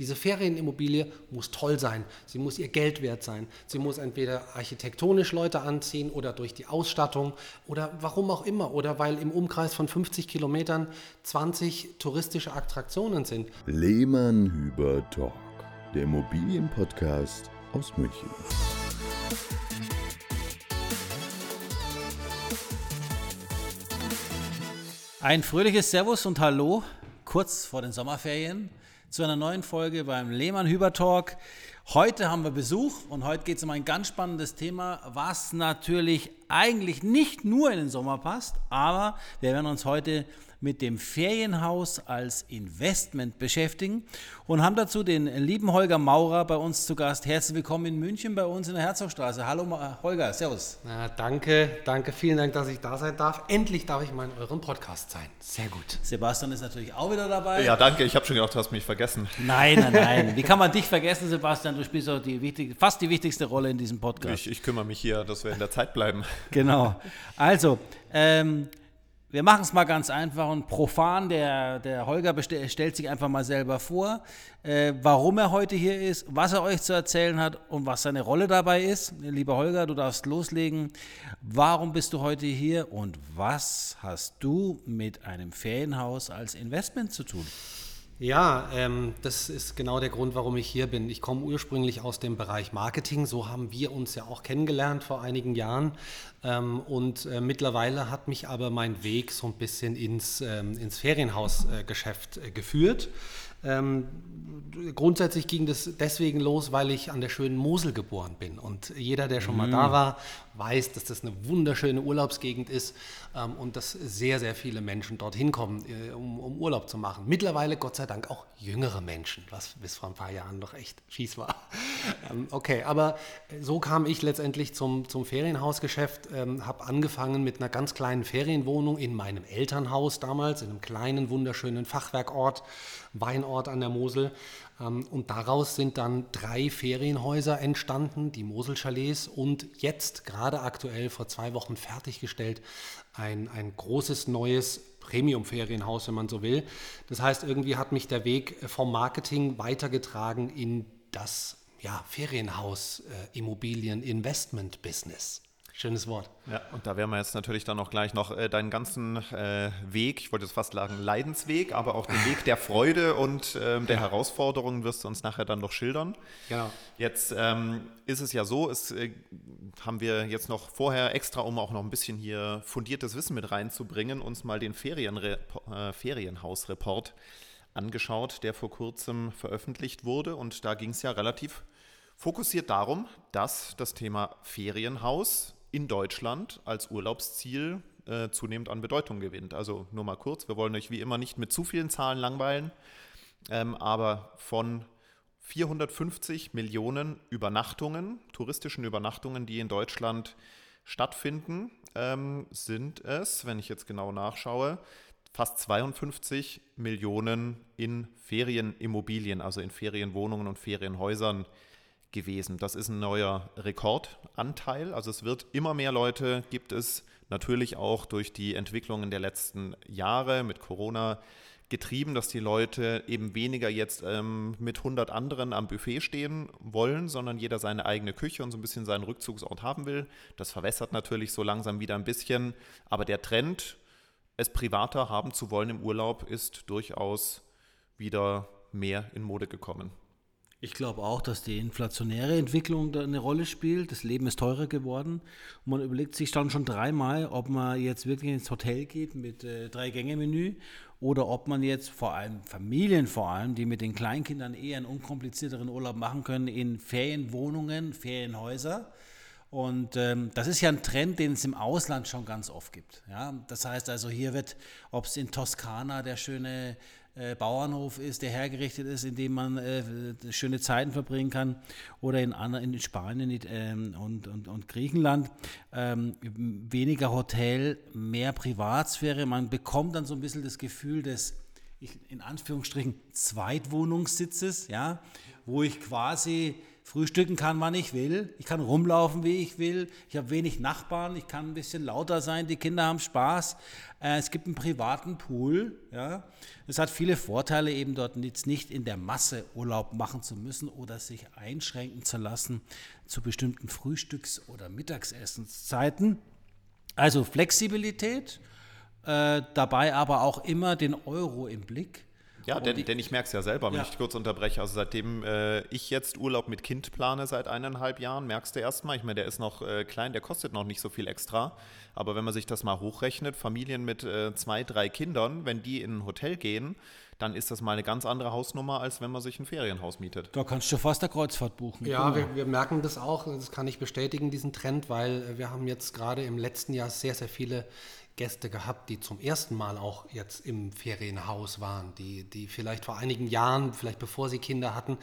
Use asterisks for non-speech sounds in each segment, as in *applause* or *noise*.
Diese Ferienimmobilie muss toll sein, sie muss ihr Geld wert sein, sie muss entweder architektonisch Leute anziehen oder durch die Ausstattung oder warum auch immer oder weil im Umkreis von 50 Kilometern 20 touristische Attraktionen sind. Lehmann Hüber Talk, der Immobilienpodcast aus München. Ein fröhliches Servus und Hallo, kurz vor den Sommerferien, zu einer neuen Folge beim Lehmann Hüber Talk. Heute haben wir Besuch und heute geht es um ein ganz spannendes Thema, was natürlich eigentlich nicht nur in den Sommer passt, aber wir werden uns heute mit dem Ferienhaus als Investment beschäftigen und haben dazu den lieben Holger Maurer bei uns zu Gast. Herzlich willkommen in München bei uns in der Herzogstraße. Hallo Holger, Servus. Na, danke, danke, vielen Dank, dass ich da sein darf. Endlich darf ich mal in eurem Podcast sein. Sehr gut. Sebastian ist natürlich auch wieder dabei. Ja, danke. Ich habe schon gedacht, du hast mich vergessen. Nein, nein, nein. *laughs* Wie kann man dich vergessen, Sebastian? Du spielst auch die wichtig, fast die wichtigste Rolle in diesem Podcast. Ich, ich kümmere mich hier, dass wir in der Zeit bleiben. Genau. Also, ähm, wir machen es mal ganz einfach und profan. Der, der Holger stellt sich einfach mal selber vor, äh, warum er heute hier ist, was er euch zu erzählen hat und was seine Rolle dabei ist. Lieber Holger, du darfst loslegen. Warum bist du heute hier und was hast du mit einem Ferienhaus als Investment zu tun? Ja, ähm, das ist genau der Grund, warum ich hier bin. Ich komme ursprünglich aus dem Bereich Marketing, so haben wir uns ja auch kennengelernt vor einigen Jahren. Ähm, und äh, mittlerweile hat mich aber mein Weg so ein bisschen ins, ähm, ins Ferienhausgeschäft äh, geführt. Ähm, grundsätzlich ging das deswegen los, weil ich an der schönen Mosel geboren bin. Und jeder, der schon mal mm. da war, weiß, dass das eine wunderschöne Urlaubsgegend ist ähm, und dass sehr, sehr viele Menschen dorthin kommen, äh, um, um, Urlaub zu machen. Mittlerweile, Gott sei Dank, auch jüngere Menschen, was bis vor ein paar Jahren noch echt fies war. *laughs* ähm, okay, aber so kam ich letztendlich zum, zum Ferienhausgeschäft, ähm, habe angefangen mit einer ganz kleinen Ferienwohnung in meinem Elternhaus damals, in einem kleinen, wunderschönen Fachwerkort, Weinort an der Mosel. Ähm, und daraus sind dann drei Ferienhäuser entstanden, die Moselchalets und jetzt gerade aktuell vor zwei Wochen fertiggestellt ein, ein großes neues Premium-Ferienhaus, wenn man so will. Das heißt, irgendwie hat mich der Weg vom Marketing weitergetragen in das ja, Ferienhaus-Immobilien-Investment-Business. Schönes Wort. Ja, und da werden wir jetzt natürlich dann auch gleich noch äh, deinen ganzen äh, Weg, ich wollte jetzt fast sagen Leidensweg, aber auch den Weg der Freude und äh, der Herausforderungen wirst du uns nachher dann noch schildern. Genau. Jetzt ähm, ist es ja so, es äh, haben wir jetzt noch vorher extra, um auch noch ein bisschen hier fundiertes Wissen mit reinzubringen, uns mal den Ferienre äh, Ferienhausreport angeschaut, der vor kurzem veröffentlicht wurde. Und da ging es ja relativ fokussiert darum, dass das Thema Ferienhaus in Deutschland als Urlaubsziel äh, zunehmend an Bedeutung gewinnt. Also nur mal kurz, wir wollen euch wie immer nicht mit zu vielen Zahlen langweilen, ähm, aber von 450 Millionen Übernachtungen, touristischen Übernachtungen, die in Deutschland stattfinden, ähm, sind es, wenn ich jetzt genau nachschaue, fast 52 Millionen in Ferienimmobilien, also in Ferienwohnungen und Ferienhäusern gewesen. Das ist ein neuer Rekordanteil. Also es wird immer mehr Leute, gibt es natürlich auch durch die Entwicklungen der letzten Jahre mit Corona getrieben, dass die Leute eben weniger jetzt ähm, mit 100 anderen am Buffet stehen wollen, sondern jeder seine eigene Küche und so ein bisschen seinen Rückzugsort haben will. Das verwässert natürlich so langsam wieder ein bisschen, aber der Trend, es privater haben zu wollen im Urlaub, ist durchaus wieder mehr in Mode gekommen. Ich glaube auch, dass die inflationäre Entwicklung da eine Rolle spielt. Das Leben ist teurer geworden. Und man überlegt sich dann schon dreimal, ob man jetzt wirklich ins Hotel geht mit äh, Drei-Gänge-Menü oder ob man jetzt vor allem Familien vor allem, die mit den Kleinkindern eher einen unkomplizierteren Urlaub machen können, in Ferienwohnungen, Ferienhäuser. Und ähm, das ist ja ein Trend, den es im Ausland schon ganz oft gibt. Ja? Das heißt also, hier wird, ob es in Toskana der schöne äh, Bauernhof ist, der hergerichtet ist, in dem man äh, schöne Zeiten verbringen kann, oder in, in Spanien ähm, und, und, und Griechenland. Ähm, weniger Hotel, mehr Privatsphäre. Man bekommt dann so ein bisschen das Gefühl des, in Anführungsstrichen, Zweitwohnungssitzes, ja, wo ich quasi frühstücken kann, wann ich will. Ich kann rumlaufen, wie ich will. Ich habe wenig Nachbarn. Ich kann ein bisschen lauter sein. Die Kinder haben Spaß. Äh, es gibt einen privaten Pool. Ja. Es hat viele Vorteile, eben dort jetzt nicht in der Masse Urlaub machen zu müssen oder sich einschränken zu lassen zu bestimmten Frühstücks- oder Mittagsessenszeiten. Also Flexibilität, äh, dabei aber auch immer den Euro im Blick. Ja, denn, denn ich merke es ja selber, wenn ja. ich kurz unterbreche. Also seitdem äh, ich jetzt Urlaub mit Kind plane seit eineinhalb Jahren, merkst du erstmal, ich meine, der ist noch äh, klein, der kostet noch nicht so viel extra. Aber wenn man sich das mal hochrechnet, Familien mit äh, zwei, drei Kindern, wenn die in ein Hotel gehen, dann ist das mal eine ganz andere Hausnummer, als wenn man sich ein Ferienhaus mietet. Da kannst du fast eine Kreuzfahrt buchen. Ja, genau. wir, wir, merken das auch, das kann ich bestätigen, diesen Trend, weil wir haben jetzt gerade im letzten Jahr sehr, sehr viele Gäste gehabt, die zum ersten Mal auch jetzt im Ferienhaus waren, die, die vielleicht vor einigen Jahren, vielleicht bevor sie Kinder hatten,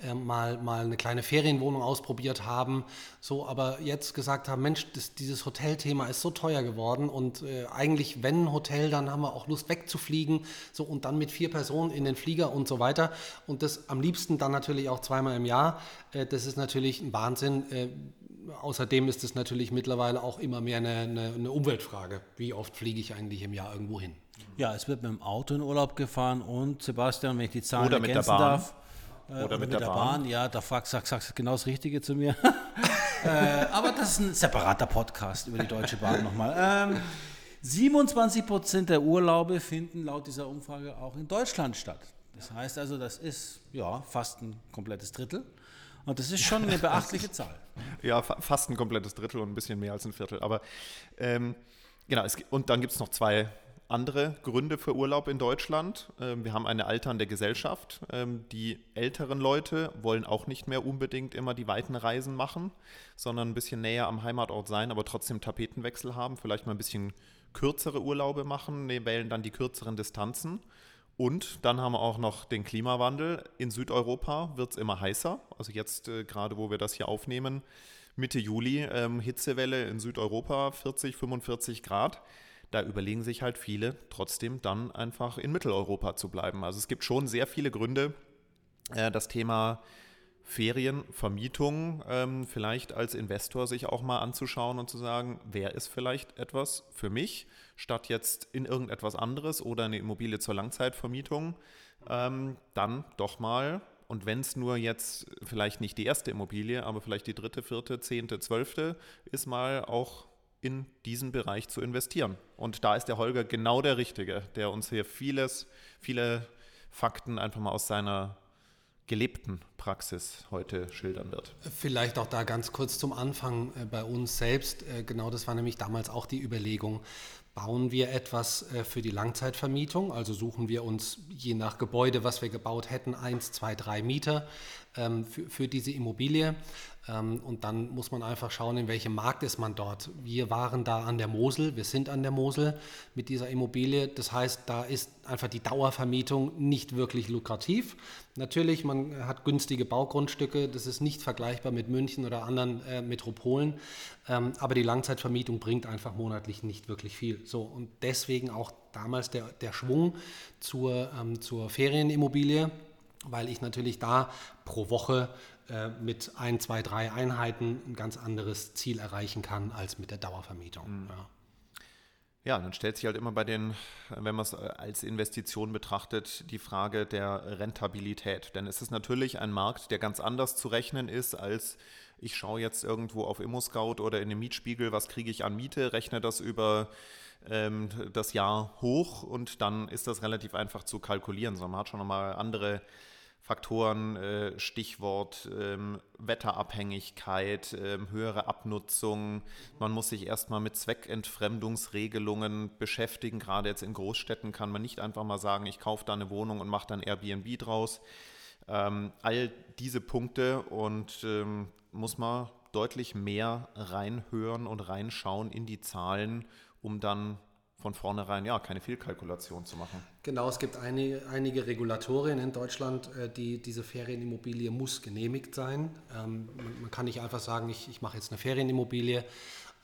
äh, mal, mal eine kleine Ferienwohnung ausprobiert haben, so aber jetzt gesagt haben, Mensch, das, dieses Hotelthema ist so teuer geworden und äh, eigentlich, wenn ein Hotel, dann haben wir auch Lust wegzufliegen, so und dann mit vier Personen in den Flieger und so weiter und das am liebsten dann natürlich auch zweimal im Jahr. Äh, das ist natürlich ein Wahnsinn äh, außerdem ist es natürlich mittlerweile auch immer mehr eine, eine, eine, Umweltfrage. Wie oft fliege ich eigentlich im Jahr irgendwo hin? Ja, es wird mit dem Auto in Urlaub gefahren und Sebastian, wenn ich die Zahlen oder ergänzen darf. Äh, oder, oder, mit, mit der, der Bahn. Bahn. Ja, da sagst du sag, genau das Richtige zu mir. *laughs* äh, aber das ist ein separater Podcast über die Deutsche Bahn nochmal. Ähm, 27 Prozent der Urlaube finden laut dieser Umfrage auch in Deutschland statt. Das heißt also, das ist ja fast ein komplettes Drittel. Und das ist schon eine *laughs* beachtliche Zahl. Ja, fast ein komplettes Drittel und ein bisschen mehr als ein Viertel. Aber ähm, genau, es, und dann gibt es noch zwei andere Gründe für Urlaub in Deutschland. Ähm, wir haben eine alternde Gesellschaft. Ähm, die älteren Leute wollen auch nicht mehr unbedingt immer die weiten Reisen machen, sondern ein bisschen näher am Heimatort sein, aber trotzdem Tapetenwechsel haben, vielleicht mal ein bisschen kürzere Urlaube machen, ne, wählen dann die kürzeren Distanzen. Und dann haben wir auch noch den Klimawandel. In Südeuropa wird es immer heißer. Also jetzt äh, gerade, wo wir das hier aufnehmen, Mitte Juli, ähm, Hitzewelle in Südeuropa, 40, 45 Grad. Da überlegen sich halt viele trotzdem dann einfach in Mitteleuropa zu bleiben. Also es gibt schon sehr viele Gründe, äh, das Thema Ferienvermietung ähm, vielleicht als Investor sich auch mal anzuschauen und zu sagen, wer ist vielleicht etwas für mich, statt jetzt in irgendetwas anderes oder eine Immobilie zur Langzeitvermietung, ähm, dann doch mal, und wenn es nur jetzt vielleicht nicht die erste Immobilie, aber vielleicht die dritte, vierte, zehnte, zwölfte, ist mal auch in diesen Bereich zu investieren. Und da ist der Holger genau der Richtige, der uns hier vieles, viele Fakten einfach mal aus seiner gelebten Praxis heute schildern wird. Vielleicht auch da ganz kurz zum Anfang äh, bei uns selbst. Äh, genau das war nämlich damals auch die Überlegung. Bauen wir etwas äh, für die Langzeitvermietung, also suchen wir uns je nach Gebäude, was wir gebaut hätten, eins, zwei, drei Mieter ähm, für, für diese Immobilie ähm, und dann muss man einfach schauen, in welchem Markt ist man dort. Wir waren da an der Mosel, wir sind an der Mosel mit dieser Immobilie. Das heißt, da ist einfach die Dauervermietung nicht wirklich lukrativ. Natürlich, man hat günstige Baugrundstücke, das ist nicht vergleichbar mit München oder anderen äh, Metropolen, ähm, aber die Langzeitvermietung bringt einfach monatlich nicht wirklich viel. So, und deswegen auch damals der, der Schwung zur, ähm, zur Ferienimmobilie, weil ich natürlich da pro Woche äh, mit ein, zwei, drei Einheiten ein ganz anderes Ziel erreichen kann als mit der Dauervermietung. Mhm. Ja. Ja, dann stellt sich halt immer bei den, wenn man es äh, als Investition betrachtet, die Frage der Rentabilität. Denn es ist natürlich ein Markt, der ganz anders zu rechnen ist, als ich schaue jetzt irgendwo auf ImmoScout oder in den Mietspiegel, was kriege ich an Miete, rechne das über ähm, das Jahr hoch und dann ist das relativ einfach zu kalkulieren. Sondern man hat schon nochmal andere Faktoren, äh, Stichwort ähm, Wetterabhängigkeit, ähm, höhere Abnutzung. Man muss sich erstmal mit Zweckentfremdungsregelungen beschäftigen. Gerade jetzt in Großstädten kann man nicht einfach mal sagen, ich kaufe da eine Wohnung und mache dann Airbnb draus. Ähm, all diese Punkte und ähm, muss man deutlich mehr reinhören und reinschauen in die Zahlen, um dann von vornherein ja keine Fehlkalkulation zu machen. Genau, es gibt einige, einige Regulatorien in Deutschland, äh, die diese Ferienimmobilie muss genehmigt sein. Ähm, man, kann nicht einfach sagen, ich, ich mache jetzt eine Ferienimmobilie.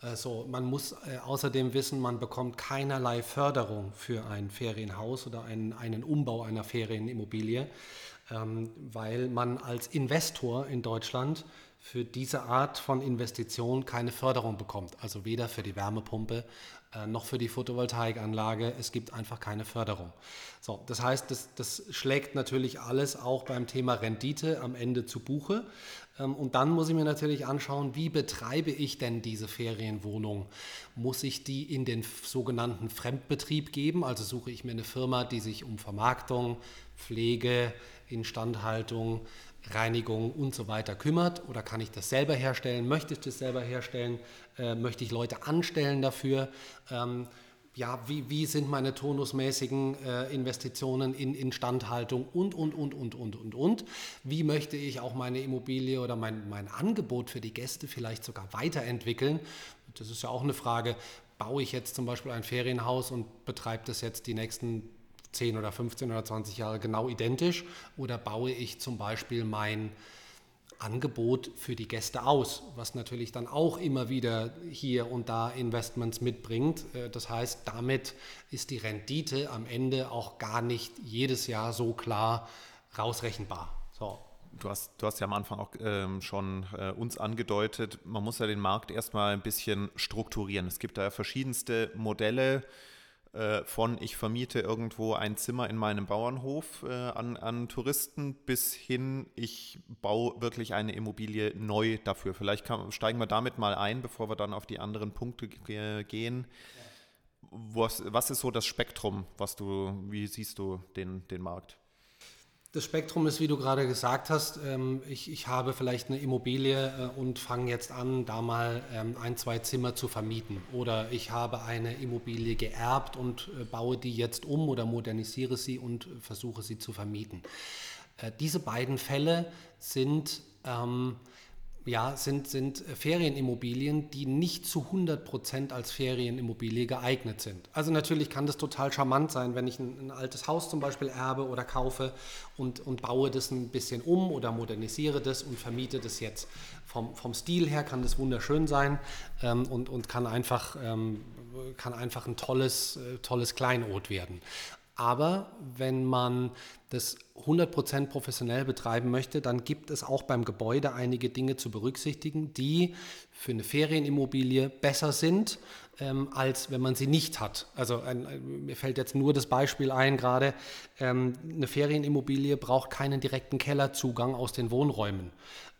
Also man muss äh, außerdem wissen, man bekommt keinerlei Förderung für ein Ferienhaus oder einen, einen Umbau einer Ferienimmobilie. ähm, weil man als Investor in Deutschland für diese Art von Investition keine Förderung bekommt. Also weder für die Wärmepumpe äh, noch für die Photovoltaikanlage. Es gibt einfach keine Förderung. So, das heißt, das, das schlägt natürlich alles auch beim Thema Rendite am Ende zu Buche. Ähm, und dann muss ich mir natürlich anschauen, wie betreibe ich denn diese Ferienwohnung? Muss ich die in den sogenannten Fremdbetrieb geben? Also suche ich mir eine Firma, die sich um Vermarktung, Pflege, Instandhaltung, Reinigung und so weiter kümmert? Oder kann ich das selber herstellen? Möchte ich das selber herstellen? Äh, möchte ich Leute anstellen dafür? Ähm, ja, wie, wie sind meine tonusmäßigen äh, Investitionen in Instandhaltung und, und, und, und, und, und, und. Wie möchte ich auch meine Immobilie oder mein, mein Angebot für die Gäste vielleicht sogar weiterentwickeln? Das ist ja auch eine Frage. Baue ich jetzt zum Beispiel ein Ferienhaus und betreibe das jetzt die nächsten 10 oder 15 oder 20 Jahre genau identisch oder baue ich zum Beispiel mein Angebot für die Gäste aus, was natürlich dann auch immer wieder hier und da Investments mitbringt. Äh, das heißt, damit ist die Rendite am Ende auch gar nicht jedes Jahr so klar rausrechenbar. So. Du hast, du hast ja am Anfang auch ähm, schon äh, uns angedeutet, man muss ja den Markt erstmal ein bisschen strukturieren. Es gibt da ja verschiedenste Modelle äh, von ich vermiete irgendwo ein Zimmer in meinem Bauernhof äh, an, an Touristen bis hin, ich baue wirklich eine Immobilie neu dafür. Vielleicht kann, steigen wir damit mal ein, bevor wir dann auf die anderen Punkte gehen. Was, was ist so das Spektrum, was du, wie siehst du den, den Markt? Das Spektrum ist, wie du gerade gesagt hast, ähm, ich, ich habe vielleicht eine Immobilie äh, und fange jetzt an, da mal ähm, ein, zwei Zimmer zu vermieten. Oder ich habe eine Immobilie geerbt und äh, baue die jetzt um oder modernisiere sie und versuche sie zu vermieten. Äh, diese beiden Fälle sind ähm, ja, sind, sind Ferienimmobilien, die nicht zu 100 Prozent als Ferienimmobilie geeignet sind. Also natürlich kann das total charmant sein, wenn ich ein, ein, altes Haus zum Beispiel erbe oder kaufe und, und baue das ein bisschen um oder modernisiere das und vermiete das jetzt. Vom, vom Stil her kann das wunderschön sein ähm, und, und kann, einfach, ähm, kann einfach ein tolles, äh, tolles Kleinod werden. Aber wenn man das 100% professionell betreiben möchte, dann gibt es auch beim Gebäude einige Dinge zu berücksichtigen, die für eine Ferienimmobilie besser sind, ähm, als wenn man sie nicht hat. Also ein, mir fällt jetzt nur das Beispiel ein gerade, ähm, eine Ferienimmobilie braucht keinen direkten Kellerzugang aus den Wohnräumen.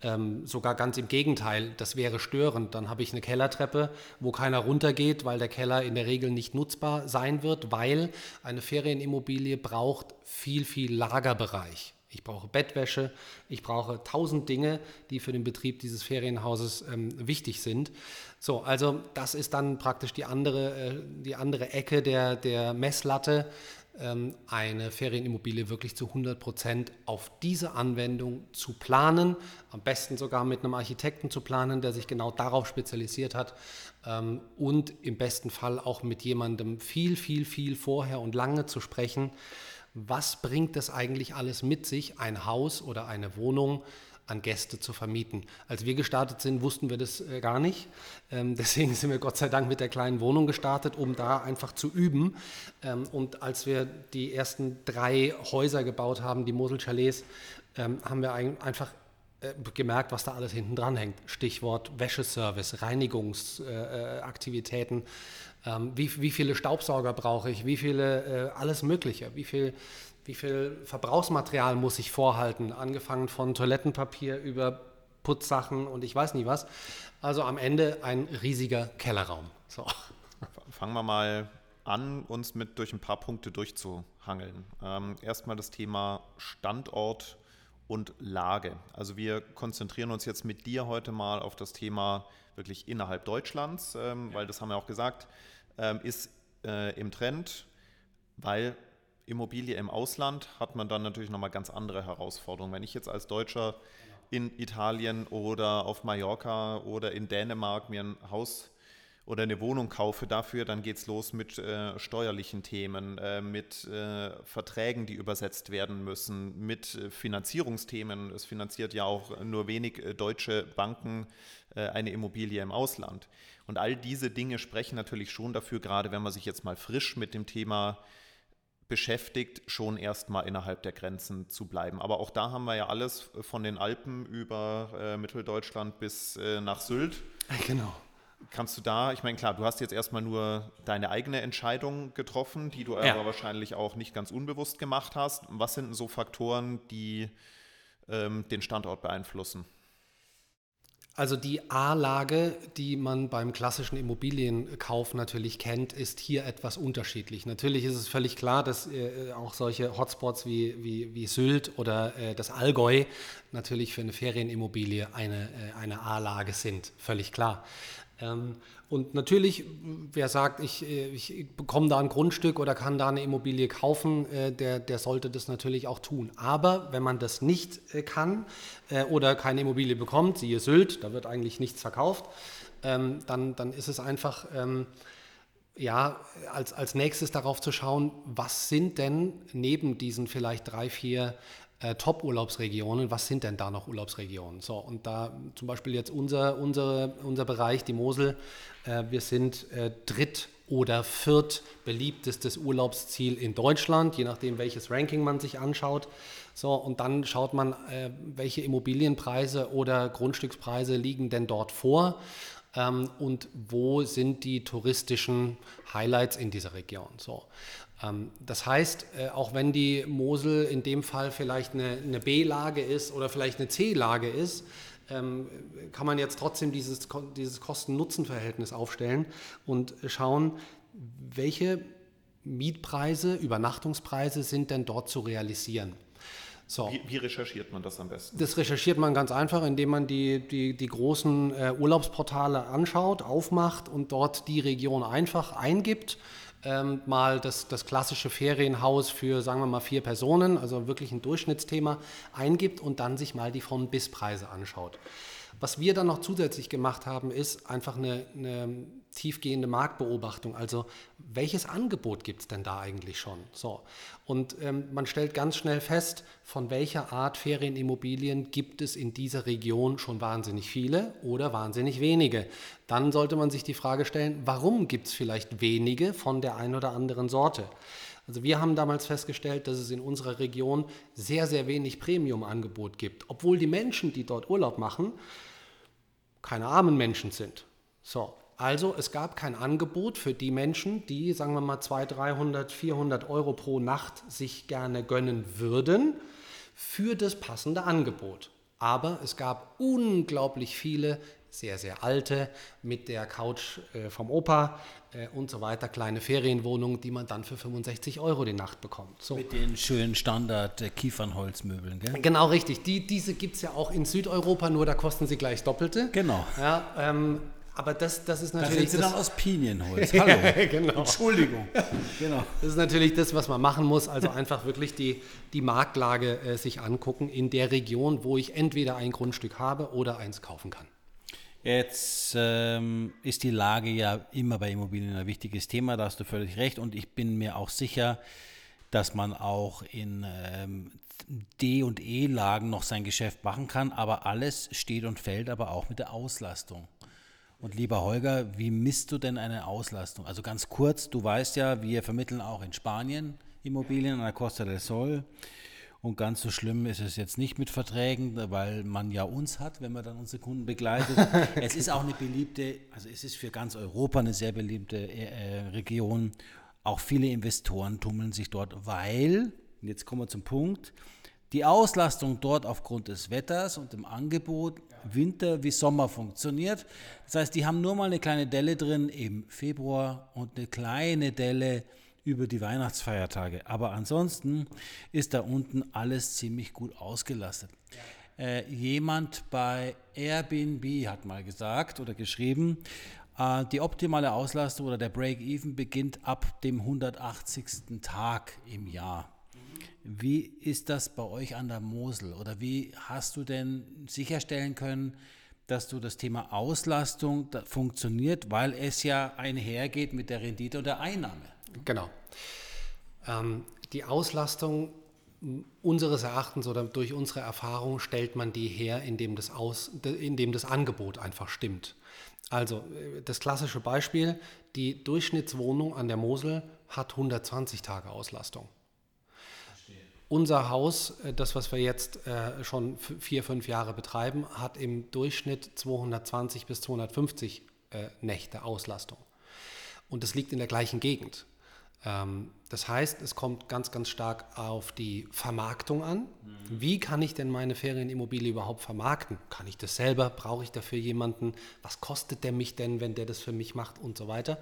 Ähm, sogar ganz im Gegenteil, das wäre störend. Dann habe ich eine Kellertreppe, wo keiner runtergeht, weil der Keller in der Regel nicht nutzbar sein wird, weil eine Ferienimmobilie braucht viel, viel Lagerbereich. Ich brauche Bettwäsche, ich brauche tausend Dinge, die für den Betrieb dieses Ferienhauses ähm, wichtig sind. So, also das ist dann praktisch die andere, äh, die andere Ecke der, der Messlatte, ähm, eine Ferienimmobilie wirklich zu 100 Prozent auf diese Anwendung zu planen, am besten sogar mit einem Architekten zu planen, der sich genau darauf spezialisiert hat ähm, und im besten Fall auch mit jemandem viel, viel, viel vorher und lange zu sprechen. Was bringt das eigentlich alles mit sich, ein Haus oder eine Wohnung an Gäste zu vermieten. Als wir gestartet sind, wussten wir das äh, gar nicht. Ähm, *laughs* deswegen sind wir Gott sei Dank mit der kleinen Wohnung gestartet, um da einfach zu üben. Ähm, und als wir die ersten drei Häuser gebaut haben, die Mosel-Chalets, ähm, haben wir ein, einfach äh, gemerkt, was da alles hinten dran hängt. Stichwort Wäscheservice, Reinigungsaktivitäten. Äh, ähm, wie, wie, viele Staubsauger brauche ich? Wie viele, äh, alles Mögliche. Wie viel wie viel Verbrauchsmaterial muss ich vorhalten, angefangen von Toilettenpapier über Putzsachen und ich weiß nicht was. Also am Ende ein riesiger Kellerraum. So. Fangen wir mal an, uns mit durch ein paar Punkte durchzuhangeln. Ähm, erstmal das Thema Standort und Lage. Also wir konzentrieren uns jetzt mit dir heute mal auf das Thema wirklich innerhalb Deutschlands, ähm, weil das haben wir auch gesagt, ähm, ist äh, im Trend, weil Immobilie im Ausland hat man dann natürlich nochmal ganz andere Herausforderungen. Wenn ich jetzt als Deutscher in Italien oder auf Mallorca oder in Dänemark mir ein Haus oder eine Wohnung kaufe dafür, dann geht es los mit äh, steuerlichen Themen, äh, mit äh, Verträgen, die übersetzt werden müssen, mit äh, Finanzierungsthemen. Es finanziert ja auch nur wenig äh, deutsche Banken äh, eine Immobilie im Ausland. Und all diese Dinge sprechen natürlich schon dafür, gerade wenn man sich jetzt mal frisch mit dem Thema beschäftigt, schon erstmal innerhalb der Grenzen zu bleiben. Aber auch da haben wir ja alles von den Alpen über äh, Mitteldeutschland bis äh, nach Sylt. *laughs* Genau. Kannst du da, ich meine, klar, du hast jetzt erstmal nur deine eigene Entscheidung getroffen, die du ja. aber wahrscheinlich auch nicht ganz unbewusst gemacht hast. Was sind denn so Faktoren, die ähm, den Standort beeinflussen? Also die A-Lage, die man beim klassischen Immobilienkauf natürlich kennt, ist hier etwas unterschiedlich. Natürlich ist es völlig klar, dass äh, auch solche Hotspots wie, wie, wie Sylt oder äh, das Allgäu natürlich für eine Ferienimmobilie eine, äh, eine A-Lage sind. Völlig klar. Ähm, und natürlich, wer sagt, ich, äh, ich bekomme da ein Grundstück oder kann da eine Immobilie kaufen, äh, der, der sollte das natürlich auch tun. Aber wenn man das nicht äh, kann oder keine Immobilie bekommt, siehe Sylt, da wird eigentlich nichts verkauft, ähm, dann, dann ist es einfach ähm, ja, als, als nächstes darauf zu schauen, was sind denn neben diesen vielleicht drei, vier äh, Top-Urlaubsregionen, was sind denn da noch Urlaubsregionen? So, und da zum Beispiel jetzt unser, unser, unser Bereich, die Mosel, äh, wir sind äh, dritt- oder viert beliebtestes Urlaubsziel in Deutschland, je nachdem, welches Ranking man sich anschaut. So, und dann schaut man, äh, welche Immobilienpreise oder Grundstückspreise liegen denn dort vor ähm, und wo sind die touristischen Highlights in dieser Region. So. Ähm, das heißt, äh, auch wenn die Mosel in dem Fall vielleicht eine, eine B-Lage ist oder vielleicht eine C-Lage ist, ähm, kann man jetzt trotzdem dieses, dieses Kosten-Nutzen-Verhältnis aufstellen und schauen, welche Mietpreise, Übernachtungspreise sind denn dort zu realisieren. So. Wie, wie, recherchiert man das am besten? Das recherchiert man ganz einfach, indem man die, die, die großen äh, Urlaubsportale anschaut, aufmacht und dort die Region einfach eingibt ähm, mal das, das klassische Ferienhaus für, sagen wir mal, vier Personen, also wirklich ein Durchschnittsthema, eingibt und dann sich mal die Von-Bis-Preise anschaut. Was wir dann noch zusätzlich gemacht haben, ist einfach eine, eine tiefgehende Marktbeobachtung. Also welches Angebot gibt es denn da eigentlich schon? So. Und ähm, man stellt ganz schnell fest, von welcher Art Ferienimmobilien gibt es in dieser Region schon wahnsinnig viele oder wahnsinnig wenige. Dann sollte man sich die Frage stellen, warum gibt es vielleicht wenige von der einen oder anderen Sorte? Also wir haben damals festgestellt, dass es in unserer Region sehr, sehr wenig Premium-Angebot gibt, obwohl die Menschen, die dort Urlaub machen, keine armen Menschen sind. So, also es gab kein Angebot für die Menschen, die, sagen wir mal, 200, 300, 400 Euro pro Nacht sich gerne gönnen würden, für das passende Angebot. Aber es gab unglaublich viele sehr, sehr alte, mit der Couch äh, vom Opa äh, und so weiter, kleine Ferienwohnungen, die man dann für 65 Euro die Nacht bekommt. So. Mit den schönen Standard-Kiefernholzmöbeln, gell? Genau, richtig. Die, diese gibt es ja auch in Südeuropa, nur da kosten sie gleich Doppelte. Genau. Ja, ähm, aber das, das ist natürlich. Da sind sie dann aus Pinienholz. *laughs* Hallo. genau. Entschuldigung. Genau. Das ist natürlich das, was man machen muss. Also einfach wirklich die, die Marktlage äh, sich angucken in der Region, wo ich entweder ein Grundstück habe oder eins kaufen kann. Jetzt ähm, ist die Lage ja immer bei Immobilien ein wichtiges Thema, da hast du völlig recht. Und ich bin mir auch sicher, dass man auch in ähm, D- und E-Lagen noch sein Geschäft machen kann. Aber alles steht und fällt aber auch mit der Auslastung. Und lieber Holger, wie misst du denn eine Auslastung? Also ganz kurz, du weißt ja, wir vermitteln auch in Spanien Immobilien an der Costa del Sol. Und ganz so schlimm ist es jetzt nicht mit Verträgen, weil man ja uns hat, wenn man dann unsere Kunden begleitet. *laughs* es ist auch eine beliebte, also es ist für ganz Europa eine sehr beliebte äh, Region. Auch viele Investoren tummeln sich dort, weil, jetzt kommen wir zum Punkt, die Auslastung dort aufgrund des Wetters und dem Angebot Winter wie Sommer funktioniert. Das heißt, die haben nur mal eine kleine Delle drin im Februar und eine kleine Delle über die Weihnachtsfeiertage. Aber ansonsten ist da unten alles ziemlich gut ausgelastet. Äh, jemand bei Airbnb hat mal gesagt oder geschrieben, äh, die optimale Auslastung oder der Break-Even beginnt ab dem 180. Tag im Jahr. Wie ist das bei euch an der Mosel oder wie hast du denn sicherstellen können, dass du das Thema Auslastung funktioniert, weil es ja einhergeht mit der Rendite und der Einnahme? Genau. Ähm, die Auslastung unseres Erachtens oder durch unsere Erfahrung stellt man die her, indem das, Aus, indem das Angebot einfach stimmt. Also äh, das klassische Beispiel, die Durchschnittswohnung an der Mosel hat 120 Tage Auslastung. Unser Haus, äh, das was wir jetzt äh, schon vier, fünf Jahre betreiben, hat im Durchschnitt 220 bis 250 äh, Nächte Auslastung. Und das liegt in der gleichen Gegend. Das heißt, es kommt ganz, ganz stark auf die Vermarktung an. Mhm. Wie kann ich denn meine Ferienimmobilie überhaupt vermarkten? Kann ich das selber? Brauche ich dafür jemanden? Was kostet der mich denn, wenn der das für mich macht und so weiter?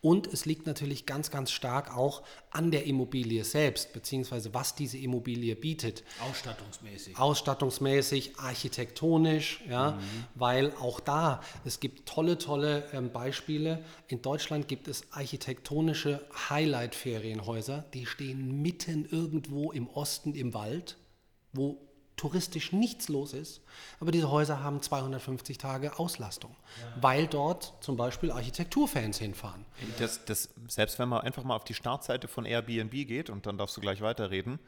Und es liegt natürlich ganz, ganz stark auch an der Immobilie selbst, beziehungsweise was diese Immobilie bietet. Ausstattungsmäßig. Ausstattungsmäßig, architektonisch, ja, mhm. weil auch da, es gibt tolle, tolle ähm, Beispiele. In Deutschland gibt es architektonische Highlight-Ferien Ferienhäuser, die stehen mitten irgendwo im Osten im Wald, wo touristisch nichts los ist, aber diese Häuser haben 250 Tage Auslastung, ja. weil dort zum Beispiel Architekturfans hinfahren. Das, das, selbst wenn man einfach mal auf die Startseite von Airbnb geht und dann darfst du gleich weiterreden,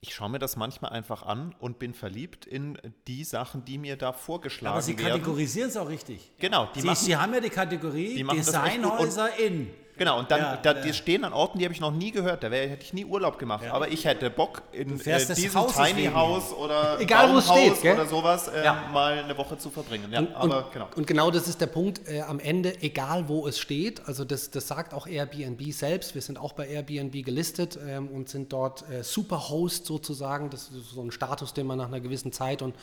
ich schaue mir das manchmal einfach an und bin verliebt in die Sachen, die mir da vorgeschlagen werden. Aber Sie kategorisieren es auch richtig. Genau. Die Sie, machen, Sie haben ja die Kategorie die Designhäuser in. Genau, und dann ja, da, die stehen an Orten, die habe ich noch nie gehört. Da wär, hätte ich nie Urlaub gemacht. Ja. Aber ich hätte Bock, in äh, diesem Haus Tiny House oder *laughs* Egal, wo es steht, gell? oder sowas äh, ja. mal eine Woche zu verbringen. Ja, und, aber, genau. und genau das ist der Punkt. Äh, am Ende, egal wo es steht, also das, das sagt auch Airbnb selbst. Wir sind auch bei Airbnb gelistet ähm, und sind dort äh, Superhost sozusagen. Das ist so ein Status, den man nach einer gewissen Zeit und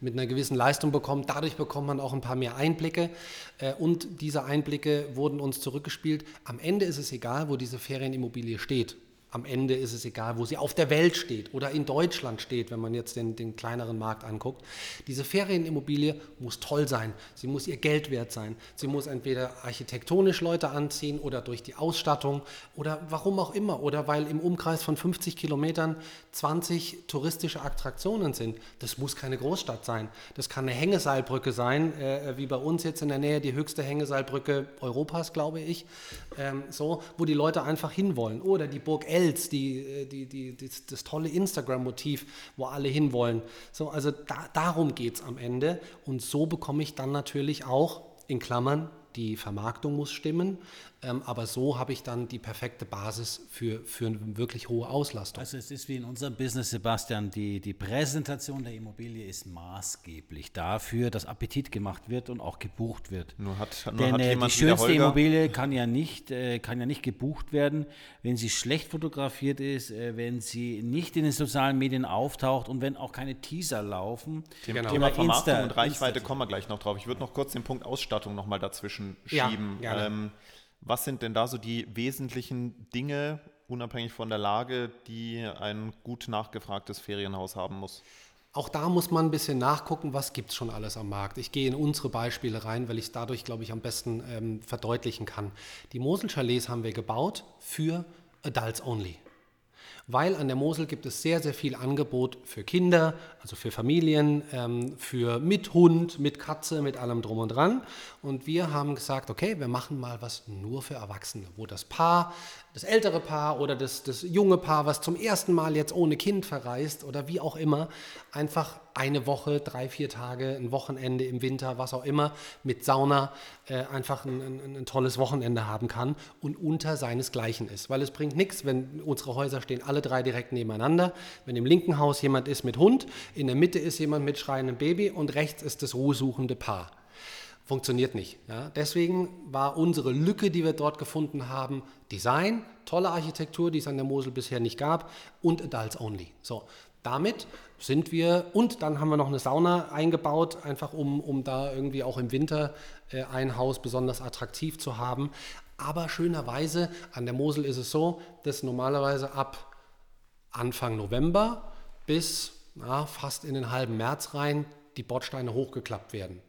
mit einer gewissen Leistung bekommt. Dadurch bekommt man auch ein paar mehr Einblicke äh, und diese Einblicke wurden uns zurückgespielt. Am Ende ist es egal, wo diese Ferienimmobilie steht am Ende ist es egal, wo sie auf der Welt steht oder in Deutschland steht, wenn man jetzt den, den kleineren Markt anguckt. Diese Ferienimmobilie muss toll sein, sie muss ihr Geld wert sein, sie muss entweder architektonisch Leute anziehen oder durch die Ausstattung oder warum auch immer oder weil im Umkreis von 50 Kilometern 20 touristische Attraktionen sind. Das muss keine Großstadt sein, das kann eine Hängeseilbrücke sein, äh, wie bei uns jetzt in der Nähe die höchste Hängeseilbrücke Europas, glaube ich, ähm, so, wo die Leute einfach hinwollen oder die Burg El Die, äh, die, die, das, das tolle Instagram-Motiv, wo alle hinwollen. So, also da, darum geht es am Ende. Und so bekomme ich dann natürlich auch in Klammern die Vermarktung muss stimmen, ähm, aber so habe ich dann die perfekte Basis für, für eine wirklich hohe Auslastung. Also es ist wie in unserem Business, Sebastian, die, die Präsentation der Immobilie ist maßgeblich dafür, dass Appetit gemacht wird und auch gebucht wird. Nur hat, nur Denn hat äh, die schönste Immobilie kann ja, nicht, äh, kann ja nicht gebucht werden, wenn sie schlecht fotografiert ist, äh, wenn sie nicht in den sozialen Medien auftaucht und wenn auch keine Teaser laufen. Thema, genau. Thema Vermarktung Insta, und Reichweite Insta kommen wir gleich noch drauf. Ich würde noch kurz den Punkt Ausstattung nochmal dazwischen schieben. Ja, ähm, was sind denn da so die wesentlichen Dinge, unabhängig von der Lage, die ein gut nachgefragtes Ferienhaus haben muss? Auch da muss man ein bisschen nachgucken, was gibt es schon alles am Markt. Ich gehe in unsere Beispiele rein, weil ich es dadurch, glaube ich, am besten ähm, verdeutlichen kann. Die Mosel-Chalets haben wir gebaut für Adults Only weil an der Mosel gibt es sehr, sehr viel Angebot für Kinder, also für Familien, ähm, für mit Hund, mit Katze, mit allem drum und dran. Und wir haben gesagt, okay, wir machen mal was nur für Erwachsene, wo das Paar, das ältere Paar oder das, das junge Paar, was zum ersten Mal jetzt ohne Kind verreist oder wie auch immer, einfach eine Woche, drei, vier Tage, ein Wochenende im Winter, was auch immer, mit Sauna äh, einfach ein, ein, ein, tolles Wochenende haben kann und unter seinesgleichen ist. Weil es bringt nichts, wenn unsere Häuser stehen alle drei direkt nebeneinander. Wenn im linken Haus jemand ist mit Hund, in der Mitte ist jemand mit schreiendem Baby und rechts ist das ruhesuchende Paar. Funktioniert nicht. Ja? Deswegen war unsere Lücke, die wir dort gefunden haben, Design, tolle Architektur, die es an der Mosel bisher nicht gab und Adults Only. So, damit sind wir, und dann haben wir noch eine Sauna eingebaut, einfach um, um da irgendwie auch im Winter äh, ein Haus besonders attraktiv zu haben. Aber schönerweise an der Mosel ist es so, dass normalerweise ab Anfang November bis na, fast in den halben März rein die Bordsteine hochgeklappt werden.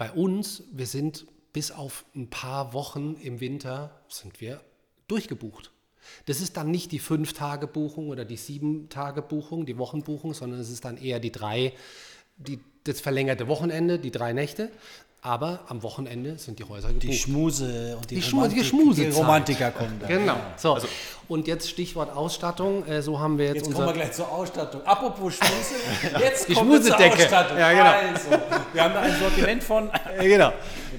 Bei uns, wir sind bis auf ein paar Wochen im Winter, sind wir durchgebucht. Das ist dann nicht die Fünf-Tage-Buchung oder die Sieben-Tage-Buchung, die Wochenbuchung, sondern es ist dann eher die drei, die, das verlängerte Wochenende, die drei Nächte. Aber am Wochenende sind die Häuser gebucht. Die Schmuse und die, die, Schmu die Schmuse. Die Romantiker kommen da. Genau. So. Also, und jetzt Stichwort Ausstattung. Äh, so haben wir jetzt. Jetzt unser kommen wir gleich zur Ausstattung. Apropos Schmuse. *laughs* Jetzt die kommen wir zur Ausstattung. Ja, genau. Also, wir haben da ein Sortiment von. *laughs* Ja, genau.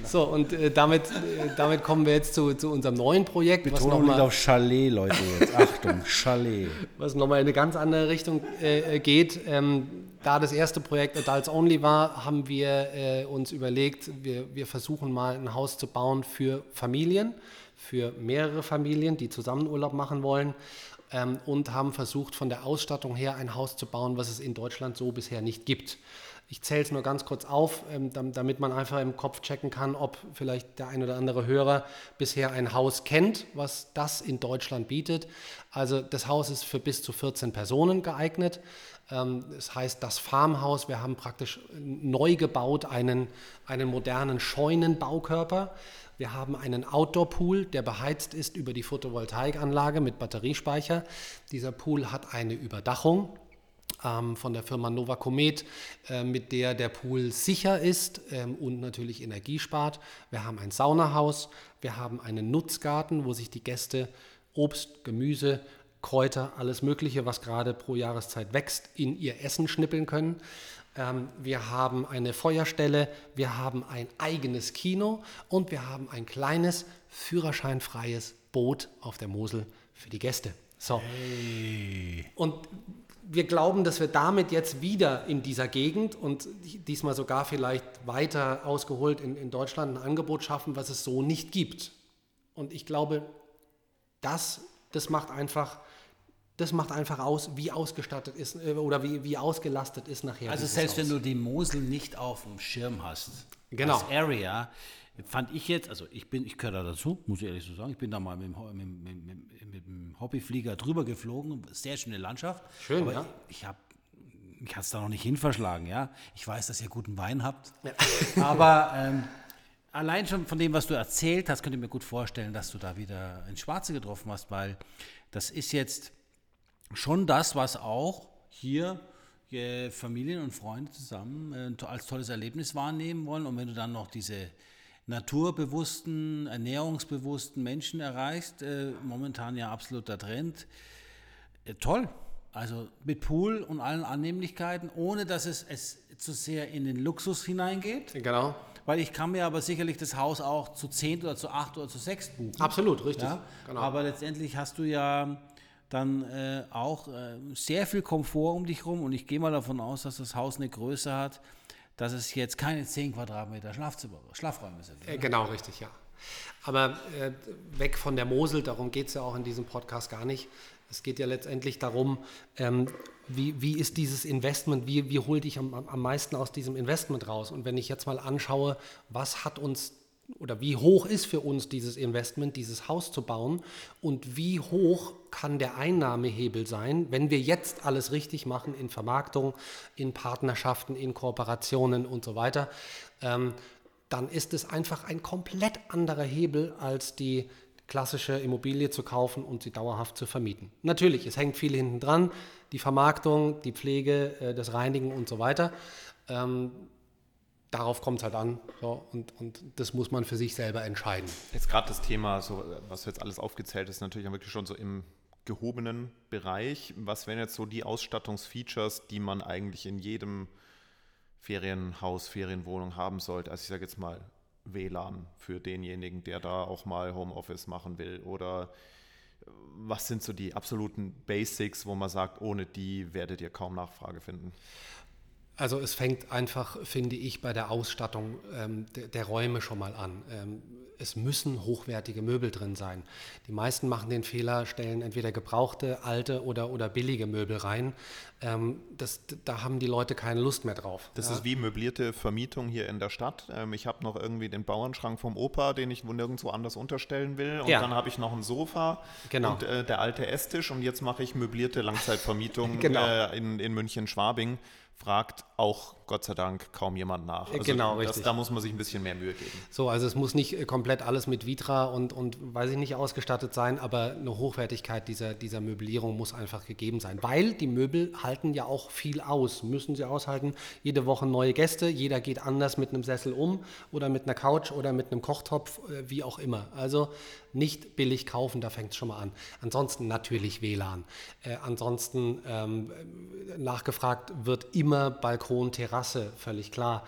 So, und äh, damit, äh, damit kommen wir jetzt zu, zu unserem neuen Projekt. Betonung liegt auf Chalet, Leute. Jetzt. Achtung, Chalet. *laughs* Was nochmal in eine ganz andere Richtung äh, geht. Ähm, da das erste Projekt Adults Only war, haben wir äh, uns überlegt, wir, wir versuchen mal ein Haus zu bauen für Familien, für mehrere Familien, die zusammen Urlaub machen wollen ähm, und haben versucht, von der Ausstattung her ein Haus zu bauen, was es in Deutschland so bisher nicht gibt. Ich zähle es nur ganz kurz auf, ähm, damit man einfach im Kopf checken kann, ob vielleicht der ein oder andere Hörer bisher ein Haus kennt, was das in Deutschland bietet. Also das Haus ist für bis zu 14 Personen geeignet. Ähm, das heißt das Farmhaus. Wir haben praktisch neu gebaut einen, einen modernen Scheunenbaukörper. Wir haben einen Outdoor-Pool, der beheizt ist über die Photovoltaikanlage mit Batteriespeicher. Dieser Pool hat eine Überdachung ähm, von der Firma Nova Comet, äh, mit der der Pool sicher ist ähm, und natürlich Energie spart. Wir haben ein Saunahaus, wir haben einen Nutzgarten, wo sich die Gäste Obst, Gemüse, Kräuter, alles Mögliche, was gerade pro Jahreszeit wächst, in ihr Essen schnippeln können. Ähm, wir haben eine Feuerstelle, wir haben ein eigenes Kino und wir haben ein kleines führerscheinfreies Boot auf der Mosel für die Gäste. So. Hey. Und wir glauben, dass wir damit jetzt wieder in dieser Gegend und diesmal sogar vielleicht weiter ausgeholt in, in Deutschland ein Angebot schaffen, was es so nicht gibt. Und ich glaube, das, das macht einfach das macht einfach aus, wie ausgestattet ist äh, oder wie, wie ausgelastet ist nachher. Also selbst Haus. wenn du die Mosel nicht auf dem Schirm hast, genau. als Area, fand ich jetzt, also ich bin, ich gehöre da dazu, muss ich ehrlich so sagen, ich bin da mal mit, mit, mit, mit dem Hobbyflieger drüber geflogen, sehr schöne Landschaft. Schön, ja. Ich, ich habe es da noch nicht hin verschlagen, ja. Ich weiß, dass ihr guten Wein habt, ja. *laughs* aber ähm, allein schon von dem, was du erzählt hast, könnte ich mir gut vorstellen, dass du da wieder ins Schwarze getroffen hast, weil das ist jetzt schon das, was auch hier äh, Familien und Freunde zusammen äh, als tolles Erlebnis wahrnehmen wollen. Und wenn du dann noch diese naturbewussten, ernährungsbewussten Menschen erreichst, äh, momentan ja absoluter Trend, äh, toll. Also mit Pool und allen Annehmlichkeiten, ohne dass es, es zu sehr in den Luxus hineingeht. Genau. Weil ich kann mir aber sicherlich das Haus auch zu 10 oder zu 8 oder zu 6 buchen. Absolut, richtig. Ja? Genau. Aber letztendlich hast du ja dann äh, auch äh, sehr viel Komfort um dich herum und ich gehe mal davon aus, dass das Haus eine Größe hat, dass es jetzt keine 10 Quadratmeter Schlafzimmer, Schlafräume sind. Äh, genau, richtig, ja. Aber äh, weg von der Mosel, darum geht es ja auch in diesem Podcast gar nicht. Es geht ja letztendlich darum, ähm, wie, wie ist dieses Investment, wie, wie hole ich am, am meisten aus diesem Investment raus? Und wenn ich jetzt mal anschaue, was hat uns oder wie hoch ist für uns dieses Investment, dieses Haus zu bauen und wie hoch kann der Einnahmehebel sein, wenn wir jetzt alles richtig machen in Vermarktung, in Partnerschaften, in Kooperationen und so weiter, ähm, dann ist es einfach ein komplett anderer Hebel als die klassische Immobilie zu kaufen und sie dauerhaft zu vermieten. Natürlich, es hängt viel hinten dran, die Vermarktung, die Pflege, äh, das Reinigen und so weiter. Ähm, darauf kommt es halt an. So, und, und das muss man für sich selber entscheiden. Jetzt gerade das Thema, so, was jetzt alles aufgezählt ist, natürlich wirklich schon so im gehobenen Bereich. Was wären jetzt so die Ausstattungsfeatures, die man eigentlich in jedem Ferienhaus, Ferienwohnung haben sollte? Also ich sage jetzt mal WLAN für denjenigen, der da auch mal Homeoffice machen will oder was sind so die absoluten Basics, wo man sagt, ohne die werdet ihr kaum Nachfrage finden? Also es fängt einfach, finde ich, bei der Ausstattung ähm, der, der, Räume schon mal an. Ähm, es müssen hochwertige Möbel drin sein. Die meisten machen den Fehler, stellen entweder gebrauchte, alte oder, oder billige Möbel rein. Ähm, das, da haben die Leute keine Lust mehr drauf. Das ja. ist wie möblierte Vermietung hier in der Stadt. Ähm, ich habe noch irgendwie den Bauernschrank vom Opa, den ich nirgendwo anders unterstellen will. Und ja. dann habe ich noch ein Sofa genau. und äh, der alte Esstisch. Und jetzt mache ich möblierte Langzeitvermietung *laughs* genau. äh, in, in München-Schwabing fragt auch Gott sei Dank kaum jemand nach. Also genau, das, richtig. Da muss man sich ein bisschen mehr Mühe geben. So, also es muss nicht äh, komplett alles mit Vitra und, und weiß ich nicht ausgestattet sein, aber eine Hochwertigkeit dieser, dieser Möblierung muss einfach gegeben sein. Weil die Möbel halten ja auch viel aus, müssen sie aushalten. Jede Woche neue Gäste, jeder geht anders mit einem Sessel um oder mit einer Couch oder mit einem Kochtopf, äh, wie auch immer. Also nicht billig kaufen, da fängt es schon mal an. Ansonsten natürlich WLAN. Äh, ansonsten ähm, nachgefragt wird immer Balkon, Terrasse, völlig klar.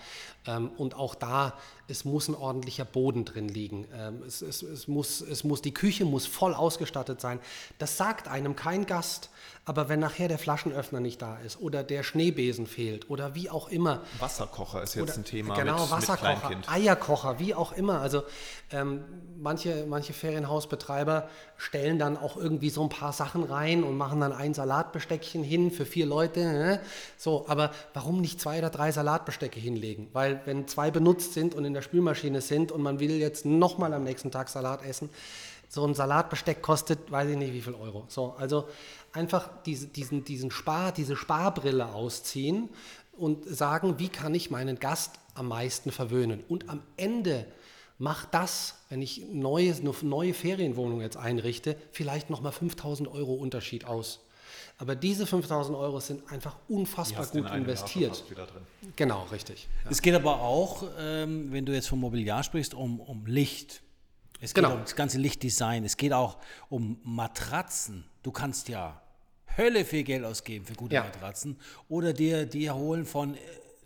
Ähm, und auch da, es muss ein ordentlicher Boden drin liegen. Ähm, es, es, es, muss, es muss, die Küche muss voll ausgestattet sein. Das sagt einem kein Gast. Aber wenn nachher der Flaschenöffner nicht da ist oder der Schneebesen fehlt oder wie auch immer. Wasserkocher ist jetzt oder, ein Thema. Genau, mit, Wasserkocher, mit Eierkocher, wie auch immer. Also ähm, manche, manche Ferienhausbetreiber stellen dann auch irgendwie so ein paar Sachen rein und machen dann ein Salatbesteckchen hin für vier Leute. Ne? So, aber warum nicht zwei oder drei Salatbestecke hinlegen? Weil wenn zwei benutzt sind und in der Spülmaschine sind und man will jetzt nochmal am nächsten Tag Salat essen, so ein Salatbesteck kostet, weiß ich nicht wie viel Euro. So, also einfach diese, diesen, diesen Spar, diese Sparbrille ausziehen und sagen, wie kann ich meinen Gast am meisten verwöhnen. Und am Ende macht das, wenn ich eine neue Ferienwohnung jetzt einrichte, vielleicht nochmal 5000 Euro Unterschied aus. Aber diese 5000 Euro sind einfach unfassbar gut investiert. Genau, richtig. Ja. Es geht aber auch, ähm, wenn du jetzt vom Mobiliar sprichst, um, um Licht. Es geht genau. um das ganze Lichtdesign. Es geht auch um Matratzen. Du kannst ja Hölle viel Geld ausgeben für gute ja. Matratzen oder dir die holen von äh,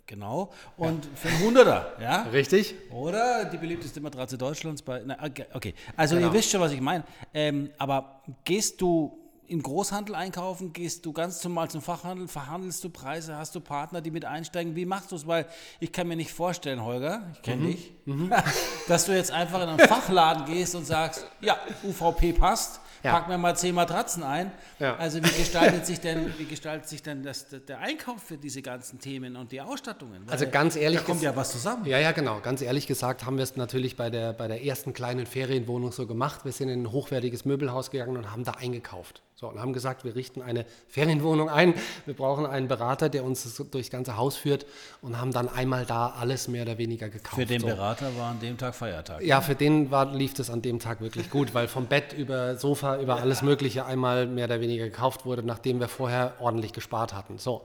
Genau. Und ja. für einen Hunderter, ja? Richtig. Oder die beliebteste Matratze Deutschlands bei. Na, okay. Also genau. ihr wisst schon, was ich meine. Ähm, aber gehst du im Großhandel einkaufen, gehst du ganz normal zum Fachhandel, verhandelst du Preise, hast du Partner, die mit einsteigen? Wie machst du es? Weil ich kann mir nicht vorstellen, Holger, ich kenne mhm. dich, mhm. *laughs* dass du jetzt einfach in einen Fachladen gehst und sagst, ja, UVP passt, ja. pack mir mal zehn Matratzen ein. Ja. Also wie gestaltet sich denn, wie gestaltet sich denn das, der Einkauf für diese ganzen Themen und die Ausstattungen? Weil also ganz ehrlich, da kommt ja was zusammen. Ja, ja, genau. Ganz ehrlich gesagt haben wir es natürlich bei der, bei der ersten kleinen Ferienwohnung so gemacht. Wir sind in ein hochwertiges Möbelhaus gegangen und haben da eingekauft. So, und haben gesagt, wir richten eine Ferienwohnung ein, wir brauchen einen Berater, der uns durchs ganze Haus führt und haben dann einmal da alles mehr oder weniger gekauft. Für den so. Berater war an dem Tag Feiertag. Ja, für den war, lief es an dem Tag wirklich gut, weil vom Bett über Sofa, über alles Mögliche einmal mehr oder weniger gekauft wurde, nachdem wir vorher ordentlich gespart hatten. So,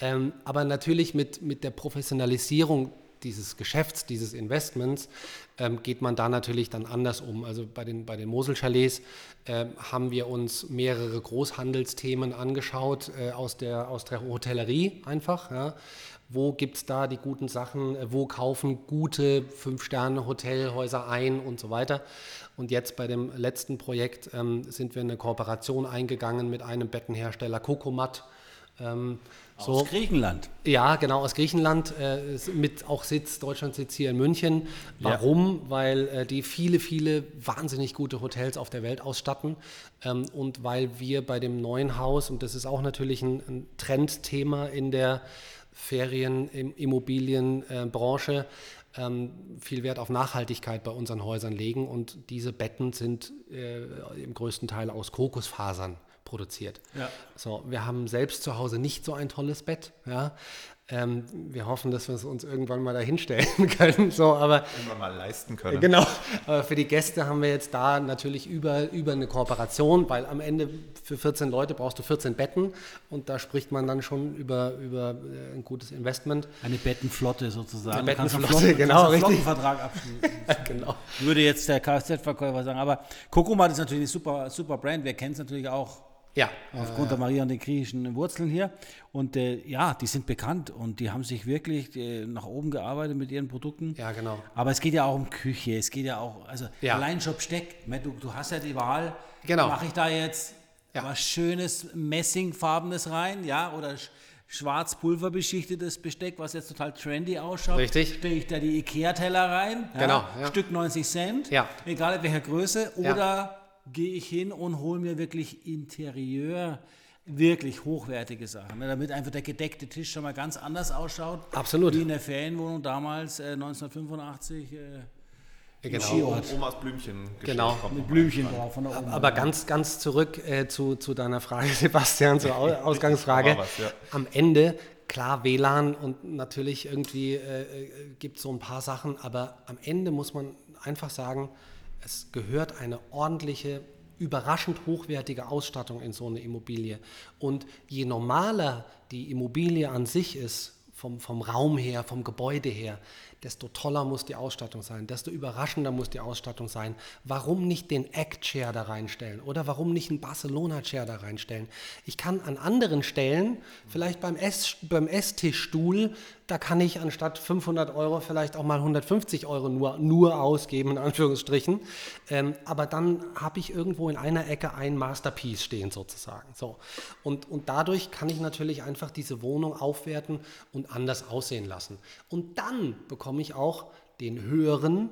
ähm, aber natürlich mit, mit der Professionalisierung dieses Geschäfts, dieses Investments, ähm, geht man da natürlich dann anders um. Also bei den, bei den Mosel-Chalets äh, haben wir uns mehrere Großhandelsthemen angeschaut äh, aus, der, aus der Hotellerie einfach. Ja. Wo gibt es da die guten Sachen? Wo kaufen gute Fünf-Sterne-Hotelhäuser ein und so weiter? Und jetzt bei dem letzten Projekt ähm, sind wir in eine Kooperation eingegangen mit einem Bettenhersteller Kokomat. Ähm, aus so. Griechenland. Ja, genau, aus Griechenland, äh, mit auch Sitz, Deutschland sitzt hier in München. Warum? Ja. Weil äh, die viele, viele wahnsinnig gute Hotels auf der Welt ausstatten ähm, und weil wir bei dem neuen Haus, und das ist auch natürlich ein, ein Trendthema in der Ferienimmobilienbranche, äh, ähm, viel Wert auf Nachhaltigkeit bei unseren Häusern legen und diese Betten sind äh, im größten Teil aus Kokosfasern produziert. Ja. So, wir haben selbst zu Hause nicht so ein tolles Bett. Ja. Ähm, wir hoffen, dass wir es uns irgendwann mal dahinstellen *laughs* können. So, aber, irgendwann mal leisten können. Genau. Aber für die Gäste haben wir jetzt da natürlich über, über eine Kooperation, weil am Ende für 14 Leute brauchst du 14 Betten und da spricht man dann schon über, über äh, ein gutes Investment. Eine Bettenflotte sozusagen. Eine Bettenflotte, Flotten, genau. Einen Flottenvertrag *laughs* abschließen. genau. Würde jetzt der Kfz-Verkäufer sagen. Aber Kokomat ist natürlich eine super, super Brand. Wir kennen es natürlich auch ja. Aufgrund der Maria und den griechischen Wurzeln hier. Und äh, ja, die sind bekannt und die haben sich wirklich äh, nach oben gearbeitet mit ihren Produkten. Ja, genau. Aber es geht ja auch um Küche, es geht ja auch, also ja. allein schon Besteck. Du, du hast ja die Wahl, genau. mache ich da jetzt ja. was Schönes, Messingfarbenes rein, ja, oder schwarz-pulverbeschichtetes Besteck, was jetzt total trendy ausschaut. Richtig. Stelle ich da die Ikea-Teller rein. Genau. Ja, Stück 90 Cent. Ja. Egal in welcher Größe. Oder gehe ich hin und hole mir wirklich Interieur wirklich hochwertige Sachen, ne, damit einfach der gedeckte Tisch schon mal ganz anders ausschaut. Absolut. Wie in der Ferienwohnung damals äh, 1985. Äh, Genau. Omas Blümchen. Genau. Mit Blümchen drauf von der Oma. Aber ganz, ganz zurück äh, zu, zu deiner Frage, *laughs* Sebastian, zur *laughs* Ausgangsfrage. Was, ja. Am Ende klar WLAN und natürlich irgendwie äh, äh gibt es so ein paar Sachen, aber am Ende muss man einfach sagen, es gehört eine ordentliche, überraschend hochwertige Ausstattung in so eine Immobilie. Und je normaler die Immobilie an sich ist, vom, vom Raum her, vom Gebäude her, desto toller muss die Ausstattung sein, desto überraschender muss die Ausstattung sein. Warum nicht den Egg-Chair da reinstellen oder warum nicht einen Barcelona-Chair da reinstellen? Ich kann an anderen Stellen, vielleicht beim, Ess, beim Esstischstuhl, da kann ich anstatt 500 Euro vielleicht auch mal 150 Euro nur, nur ausgeben, in Anführungsstrichen. Ähm, aber dann habe ich irgendwo in einer Ecke ein Masterpiece stehen sozusagen. So. Und, und dadurch kann ich natürlich einfach diese Wohnung aufwerten und anders aussehen lassen. Und dann bekomme ich auch den höheren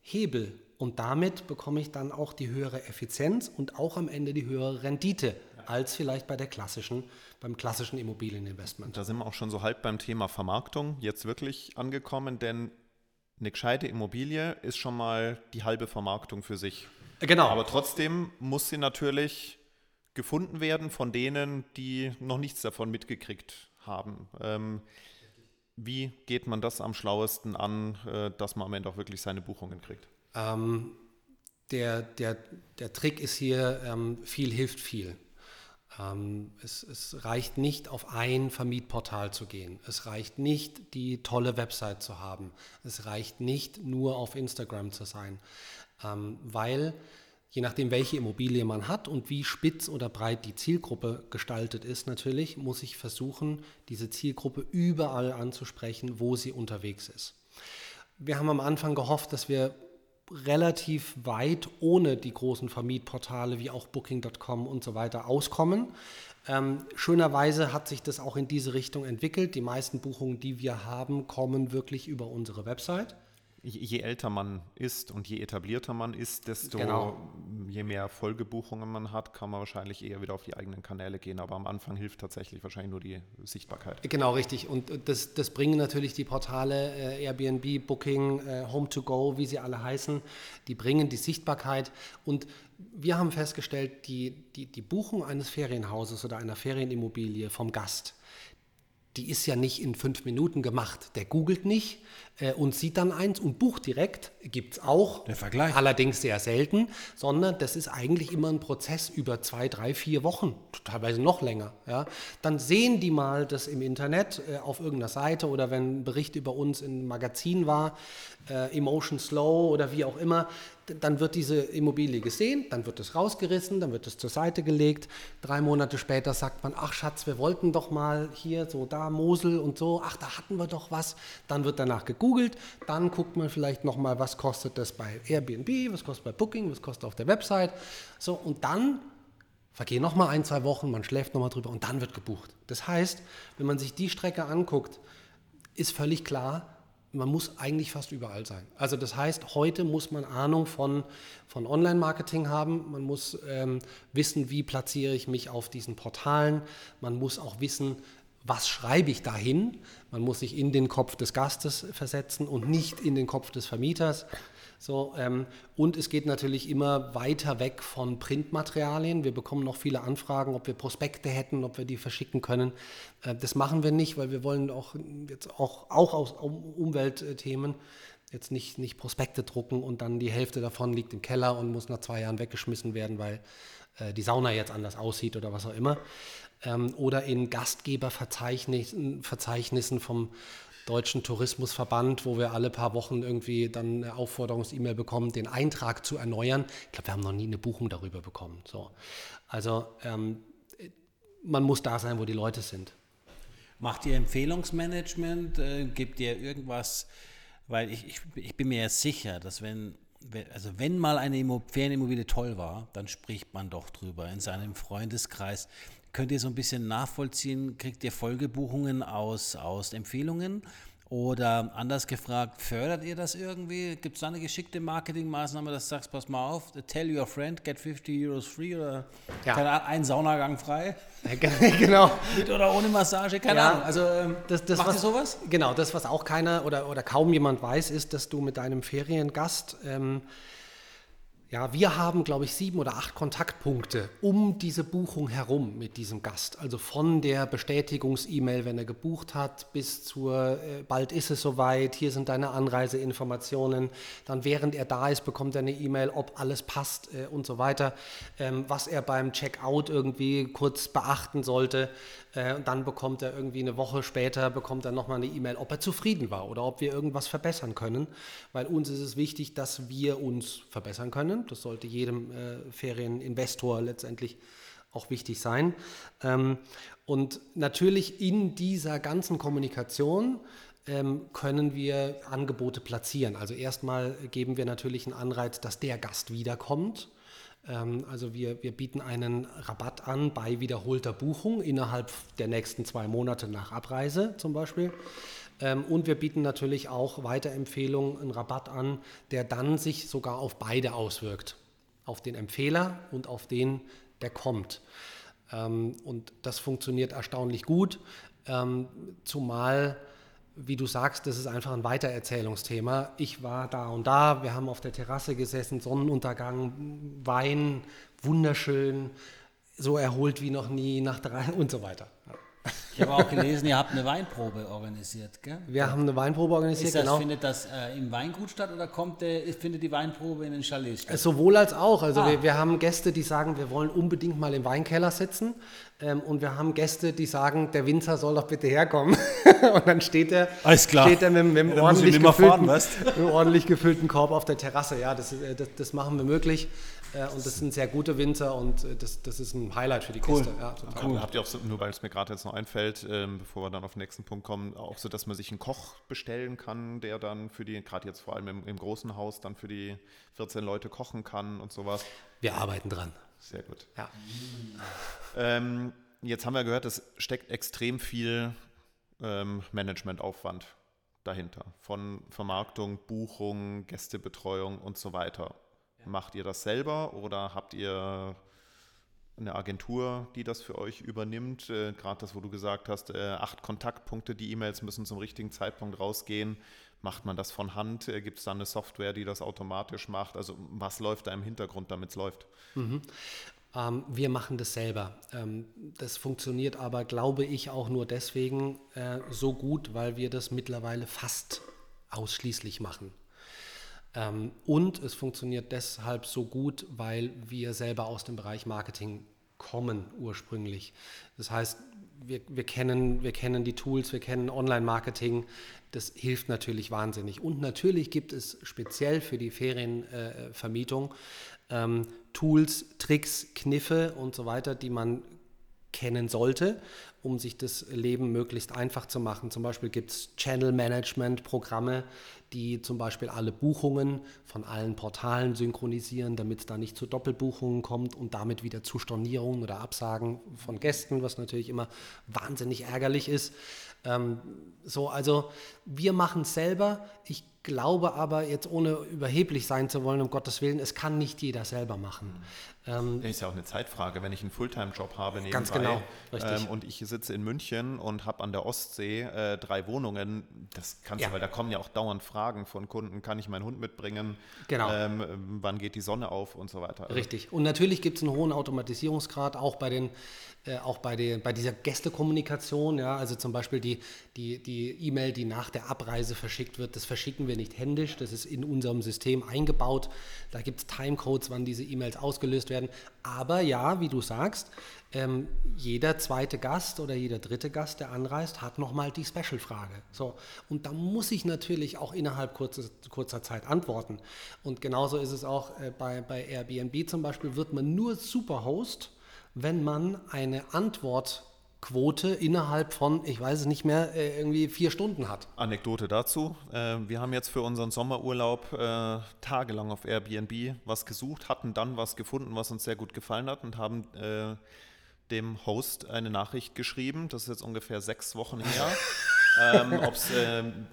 Hebel. Und damit bekomme ich dann auch die höhere Effizienz und auch am Ende die höhere Rendite als vielleicht bei der klassischen, beim klassischen Immobilieninvestment. Da sind wir auch schon so halb beim Thema Vermarktung jetzt wirklich angekommen, denn eine gescheite Immobilie ist schon mal die halbe Vermarktung für sich. Genau. Aber trotzdem muss sie natürlich gefunden werden von denen, die noch nichts davon mitgekriegt haben. Ähm, wie geht man das am schlauesten an, äh, dass man am Ende auch wirklich seine Buchungen kriegt? Ähm, der, der, der Trick ist hier, ähm, viel hilft viel. Ähm, es, es, reicht nicht, auf ein Vermietportal zu gehen. Es reicht nicht, die tolle Website zu haben. Es reicht nicht, nur auf Instagram zu sein, ähm, weil je nachdem, welche Immobilie man hat und wie spitz oder breit die Zielgruppe gestaltet ist, natürlich muss ich versuchen, diese Zielgruppe überall anzusprechen, wo sie unterwegs ist. Wir haben am Anfang gehofft, dass wir relativ weit ohne die großen Vermietportale wie auch Booking.com und so weiter auskommen. Ähm, schönerweise hat sich das auch in diese Richtung entwickelt. Die meisten Buchungen, die wir haben, kommen wirklich über unsere Website je älter man ist und je etablierter man ist, desto genau. je mehr Folgebuchungen man hat, kann man wahrscheinlich eher wieder auf die eigenen Kanäle gehen. Aber am Anfang hilft tatsächlich wahrscheinlich nur die Sichtbarkeit. Genau, richtig. Und das, das bringen natürlich die Portale äh, Airbnb, Booking, äh, Home2Go, wie sie alle heißen, die bringen die Sichtbarkeit. Und wir haben festgestellt, die, die, die Buchung eines Ferienhauses oder einer Ferienimmobilie vom Gast, die ist ja nicht in fünf Minuten gemacht. Der googelt nicht äh, und sieht dann eins und bucht direkt. Gibt es auch. Der Vergleich. Allerdings sehr selten, sondern das ist eigentlich immer ein Prozess über zwei, drei, vier Wochen, teilweise noch länger. Ja. Dann sehen die mal das im Internet äh, auf irgendeiner Seite oder wenn ein Bericht über uns im Magazin war, äh, Emotion Slow oder wie auch immer, dann wird diese Immobilie gesehen, dann wird es rausgerissen, dann wird es zur Seite gelegt. Drei Monate später sagt man, ach Schatz, wir wollten doch mal hier, so da, Mosel und so, ach, da hatten wir doch was. Dann wird danach gegoogelt, dann guckt man vielleicht nochmal, was kostet das bei Airbnb, was kostet bei Booking, was kostet auf der Website. So, und dann vergehen nochmal ein, zwei Wochen, man schläft nochmal drüber und dann wird gebucht. Das heißt, wenn man sich die Strecke anguckt, ist völlig klar, man muss eigentlich fast überall sein. Also das heißt, heute muss man Ahnung von, von Online-Marketing haben, man muss ähm, wissen, wie platziere ich mich auf diesen Portalen, man muss auch wissen, was schreibe ich dahin, man muss sich in den Kopf des Gastes versetzen und nicht in den Kopf des Vermieters. So, ähm, und es geht natürlich immer weiter weg von Printmaterialien. Wir bekommen noch viele Anfragen, ob wir Prospekte hätten, ob wir die verschicken können. Äh, das machen wir nicht, weil wir wollen auch jetzt auch, auch aus Umweltthemen jetzt nicht, nicht Prospekte drucken und dann die Hälfte davon liegt im Keller und muss nach zwei Jahren weggeschmissen werden, weil äh, die Sauna jetzt anders aussieht oder was auch immer. Ähm, oder in Gastgeberverzeichnissen Verzeichnissen vom Deutschen Tourismusverband, wo wir alle paar Wochen irgendwie dann eine Aufforderungs-E-Mail bekommen, den Eintrag zu erneuern. Ich glaube, wir haben noch nie eine Buchung darüber bekommen. So. Also ähm, man muss da sein, wo die Leute sind. Macht ihr Empfehlungsmanagement? Äh, gibt ihr irgendwas? Weil ich, ich, ich bin mir ja sicher, dass wenn, also wenn mal eine Ferienimmobilie toll war, dann spricht man doch drüber in seinem Freundeskreis. Könnt ihr so ein bisschen nachvollziehen, kriegt ihr Folgebuchungen aus, aus Empfehlungen? Oder anders gefragt, fördert ihr das irgendwie? Gibt es da eine geschickte Marketingmaßnahme, dass du sagst, pass mal auf, tell your friend, get 50 Euros free oder ja. ein Saunagang frei? *laughs* genau. Mit oder ohne Massage, keine ja, Ahnung. Also ähm, das, das, macht was, ihr sowas? Genau, das, was auch keiner oder, oder kaum jemand weiß, ist, dass du mit deinem Feriengast ähm, Ja, wir haben, glaube ich, sieben oder acht Kontaktpunkte um diese Buchung herum mit diesem Gast. Also von der Bestätigungs-E-Mail, wenn er gebucht hat, bis zur, äh, bald ist es soweit, hier sind deine Anreiseinformationen. Dann, während er da ist, bekommt er eine E-Mail, ob alles passt äh, und so weiter. Ähm, was er beim Checkout irgendwie kurz beachten sollte. Äh, und dann bekommt er irgendwie eine Woche später, bekommt er nochmal eine E-Mail, ob er zufrieden war oder ob wir irgendwas verbessern können. Weil uns ist es wichtig, dass wir uns verbessern können das sollte jedem äh, Ferieninvestor letztendlich auch wichtig sein. Ähm, und natürlich in dieser ganzen Kommunikation ähm, können wir Angebote platzieren. Also erstmal geben wir natürlich einen Anreiz, dass der Gast wiederkommt. Ähm, also wir, wir bieten einen Rabatt an bei wiederholter Buchung innerhalb der nächsten zwei Monate nach Abreise zum Beispiel. Ähm, und wir bieten natürlich auch Weiterempfehlungen, einen Rabatt an, der dann sich sogar auf beide auswirkt. Auf den Empfehler und auf den, der kommt. Ähm, und das funktioniert erstaunlich gut, zumal wie du sagst, das ist einfach ein Weitererzählungsthema. Ich war da und da, wir haben auf der Terrasse gesessen, Sonnenuntergang, Wein, wunderschön, so erholt wie noch nie, nach drei *laughs* und so weiter. Ich habe auch gelesen, ihr habt eine Weinprobe organisiert, gell? Wir haben eine Weinprobe organisiert, das, genau. Findet das äh, im Weingut statt oder kommt der, findet die Weinprobe in den Chalets statt? Sowohl als auch. Also ah. wir, wir, haben Gäste, die sagen, wir wollen unbedingt mal im Weinkeller sitzen. Ähm, und wir haben Gäste, die sagen, der Winzer soll doch bitte herkommen. *laughs* und dann steht er, Steht er mit, mit, einem ja, ordentlich gefüllten, fahren, mit einem ordentlich gefüllten Korb auf der Terrasse. Ja, das, äh, das, das machen wir möglich. Äh, und das sind sehr gute Winzer und äh, das, das ist ein Highlight für die cool. Kiste. Ja, cool. Habt ihr auch so, nur weil es mir gerade jetzt noch einfällt, ähm, bevor wir dann auf den nächsten Punkt kommen, auch so, dass man sich einen Koch bestellen kann, der dann für die, gerade jetzt vor allem im, im großen Haus, dann für die 14 Leute kochen kann und sowas? Wir arbeiten dran. Sehr gut. Ja. Ähm, jetzt haben wir gehört, es steckt extrem viel ähm, Managementaufwand dahinter. Von Vermarktung, Buchung, Gästebetreuung und so weiter. Macht ihr das selber oder habt ihr eine Agentur, die das für euch übernimmt? Äh, Gerade das, wo du gesagt hast, äh, acht Kontaktpunkte, die E-Mails müssen zum richtigen Zeitpunkt rausgehen. Macht man das von Hand? Äh, Gibt es da eine Software, die das automatisch macht? Also was läuft da im Hintergrund, damit es läuft? Mhm. Ähm, wir machen das selber. Ähm, das funktioniert aber, glaube ich, auch nur deswegen äh, so gut, weil wir das mittlerweile fast ausschließlich machen. Ähm, und es funktioniert deshalb so gut, weil wir selber aus dem Bereich Marketing kommen ursprünglich. Das heißt, wir, wir, kennen, wir kennen die Tools, wir kennen Online-Marketing. Das hilft natürlich wahnsinnig. Und natürlich gibt es speziell für die Ferienvermietung äh, ähm, Tools, Tricks, Kniffe und so weiter, die man kennen sollte, um sich das Leben möglichst einfach zu machen. Zum Beispiel gibt es Channel-Management-Programme, die zum Beispiel alle Buchungen von allen Portalen synchronisieren, damit es da nicht zu Doppelbuchungen kommt und damit wieder zu Stornierungen oder Absagen von Gästen, was natürlich immer wahnsinnig ärgerlich ist. Ähm, so, also wir machen es selber. Ich glaube aber, jetzt ohne überheblich sein zu wollen, um Gottes Willen, es kann nicht jeder selber machen. Ähm, ist ja auch eine Zeitfrage, wenn ich einen Fulltime-Job habe nebenbei ganz genau, ähm, und ich sitze in München und habe an der Ostsee äh, drei Wohnungen, das kannst ja. du, weil da kommen ja auch dauernd Fragen von Kunden, kann ich meinen Hund mitbringen, genau. Ähm, wann geht die Sonne auf und so weiter. Richtig. Und natürlich gibt es einen hohen Automatisierungsgrad, auch bei den äh, auch bei, den, bei dieser Gästekommunikation, ja, also zum Beispiel die die die E-Mail, die nach der Abreise verschickt wird, das verschicken wir nicht händisch, das ist in unserem System eingebaut. Da gibt es Timecodes, wann diese E-Mails ausgelöst werden. Aber ja, wie du sagst, ähm, jeder zweite Gast oder jeder dritte Gast, der anreist, hat nochmal die Special-Frage. So, und da muss ich natürlich auch innerhalb kurzer, kurzer Zeit antworten. Und genauso ist es auch äh, bei, bei Airbnb zum Beispiel, wird man nur Superhost, wenn man eine Antwortquote innerhalb von, ich weiß es nicht mehr, äh, irgendwie vier Stunden hat. Anekdote dazu. Äh, wir haben jetzt für unseren Sommerurlaub äh, tagelang auf Airbnb was gesucht, hatten dann was gefunden, was uns sehr gut gefallen hat und haben dem Host eine Nachricht geschrieben, das ist jetzt ungefähr sechs Wochen her, *laughs* ähm, ob es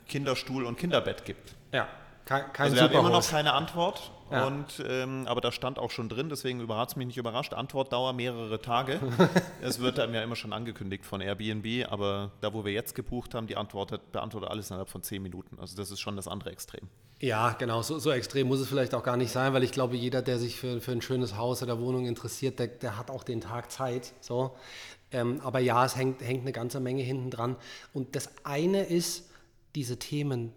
Kinderstuhl und Kinderbett gibt. Ja, kein, kein also wir haben immer noch keine Antwort Ja. Und, ähm, aber da stand auch schon drin, deswegen überrascht es mich nicht überrascht. Antwortdauer mehrere Tage. *laughs* es wird einem ja immer schon angekündigt von Airbnb, aber da, wo wir jetzt gebucht haben, die antwortet, beantwortet alles innerhalb von zehn Minuten. Also das ist schon das andere Extrem. Ja, genau, so, so, extrem muss es vielleicht auch gar nicht sein, weil ich glaube, jeder, der sich für, für ein schönes Haus oder Wohnung interessiert, der, der hat auch den Tag Zeit. So. Ähm, aber ja, es hängt, hängt eine ganze Menge hinten dran. Und das eine ist, diese Themen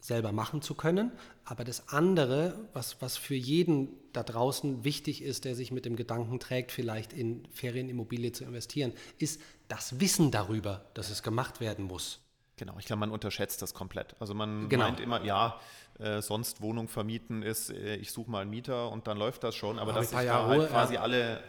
selber machen zu können. Aber das andere, was, was für jeden da draußen wichtig ist, der sich mit dem Gedanken trägt, vielleicht in Ferienimmobilie zu investieren, ist das Wissen darüber, dass es gemacht werden muss. Genau, ich glaube, man unterschätzt das komplett. Also man genau. meint immer, ja, äh, sonst Wohnung vermieten ist, äh, ich suche mal einen Mieter und dann läuft das schon. Aber, aber dass ich da halt quasi alle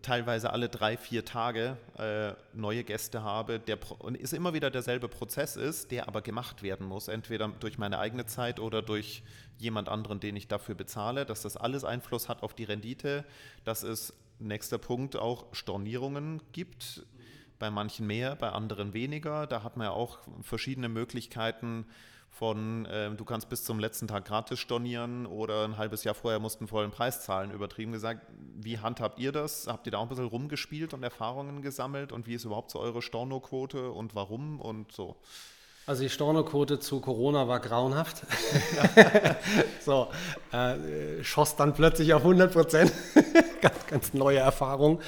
teilweise alle drei, vier Tage äh, neue Gäste habe, der und ist immer wieder derselbe Prozess ist, der aber gemacht werden muss, entweder durch meine eigene Zeit oder durch jemand anderen, den ich dafür bezahle, dass das alles Einfluss hat auf die Rendite, dass es nächster Punkt auch Stornierungen gibt, bei manchen mehr, bei anderen weniger. Da hat man ja auch verschiedene Möglichkeiten, von äh, du kannst bis zum letzten Tag gratis stornieren oder ein halbes Jahr vorher musst du einen vollen Preis zahlen, übertrieben gesagt. Wie handhabt ihr das? Habt ihr da auch ein bisschen rumgespielt und Erfahrungen gesammelt und wie ist überhaupt so eure Stornoquote und warum und so? Also die Stornoquote zu Corona war grauenhaft. *laughs* so, äh, schoss dann plötzlich auf 100 Prozent. *laughs* ganz, ganz neue Erfahrung.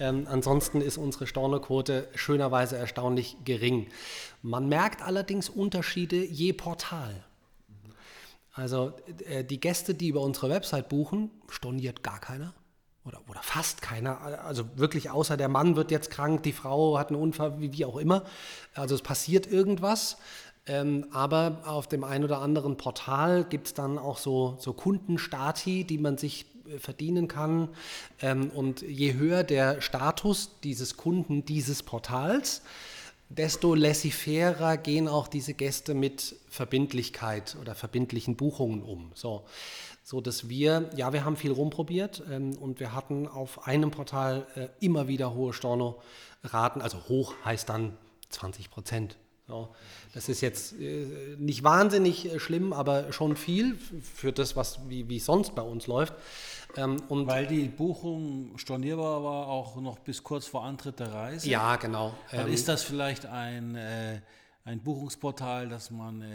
Ähm, ansonsten ist unsere Stornoquote schönerweise erstaunlich gering. Man merkt allerdings Unterschiede je Portal. Also äh, die Gäste, die über unsere Website buchen, storniert gar keiner oder, oder fast keiner. Also wirklich außer der Mann wird jetzt krank, die Frau hat einen Unfall, wie, wie auch immer. Also es passiert irgendwas. Ähm, aber auf dem einen oder anderen Portal gibt es dann auch so, so Kundenstati, die man sich äh, verdienen kann. Ähm, und je höher der Status dieses Kunden dieses Portals, desto laissez-fairer gehen auch diese Gäste mit Verbindlichkeit oder verbindlichen Buchungen um. So, so dass wir, ja, wir haben viel rumprobiert ähm, und wir hatten auf einem Portal äh, immer wieder hohe Storno-Raten. Also hoch heißt dann 20 Prozent. So, das ist jetzt äh, nicht wahnsinnig äh, schlimm, aber schon viel für das, was wie, wie sonst bei uns läuft. Ähm, und Weil die Buchung stornierbar war, auch noch bis kurz vor Antritt der Reise. Ja, genau. Dann ähm, ist das vielleicht ein äh, ein Buchungsportal, dass man, äh,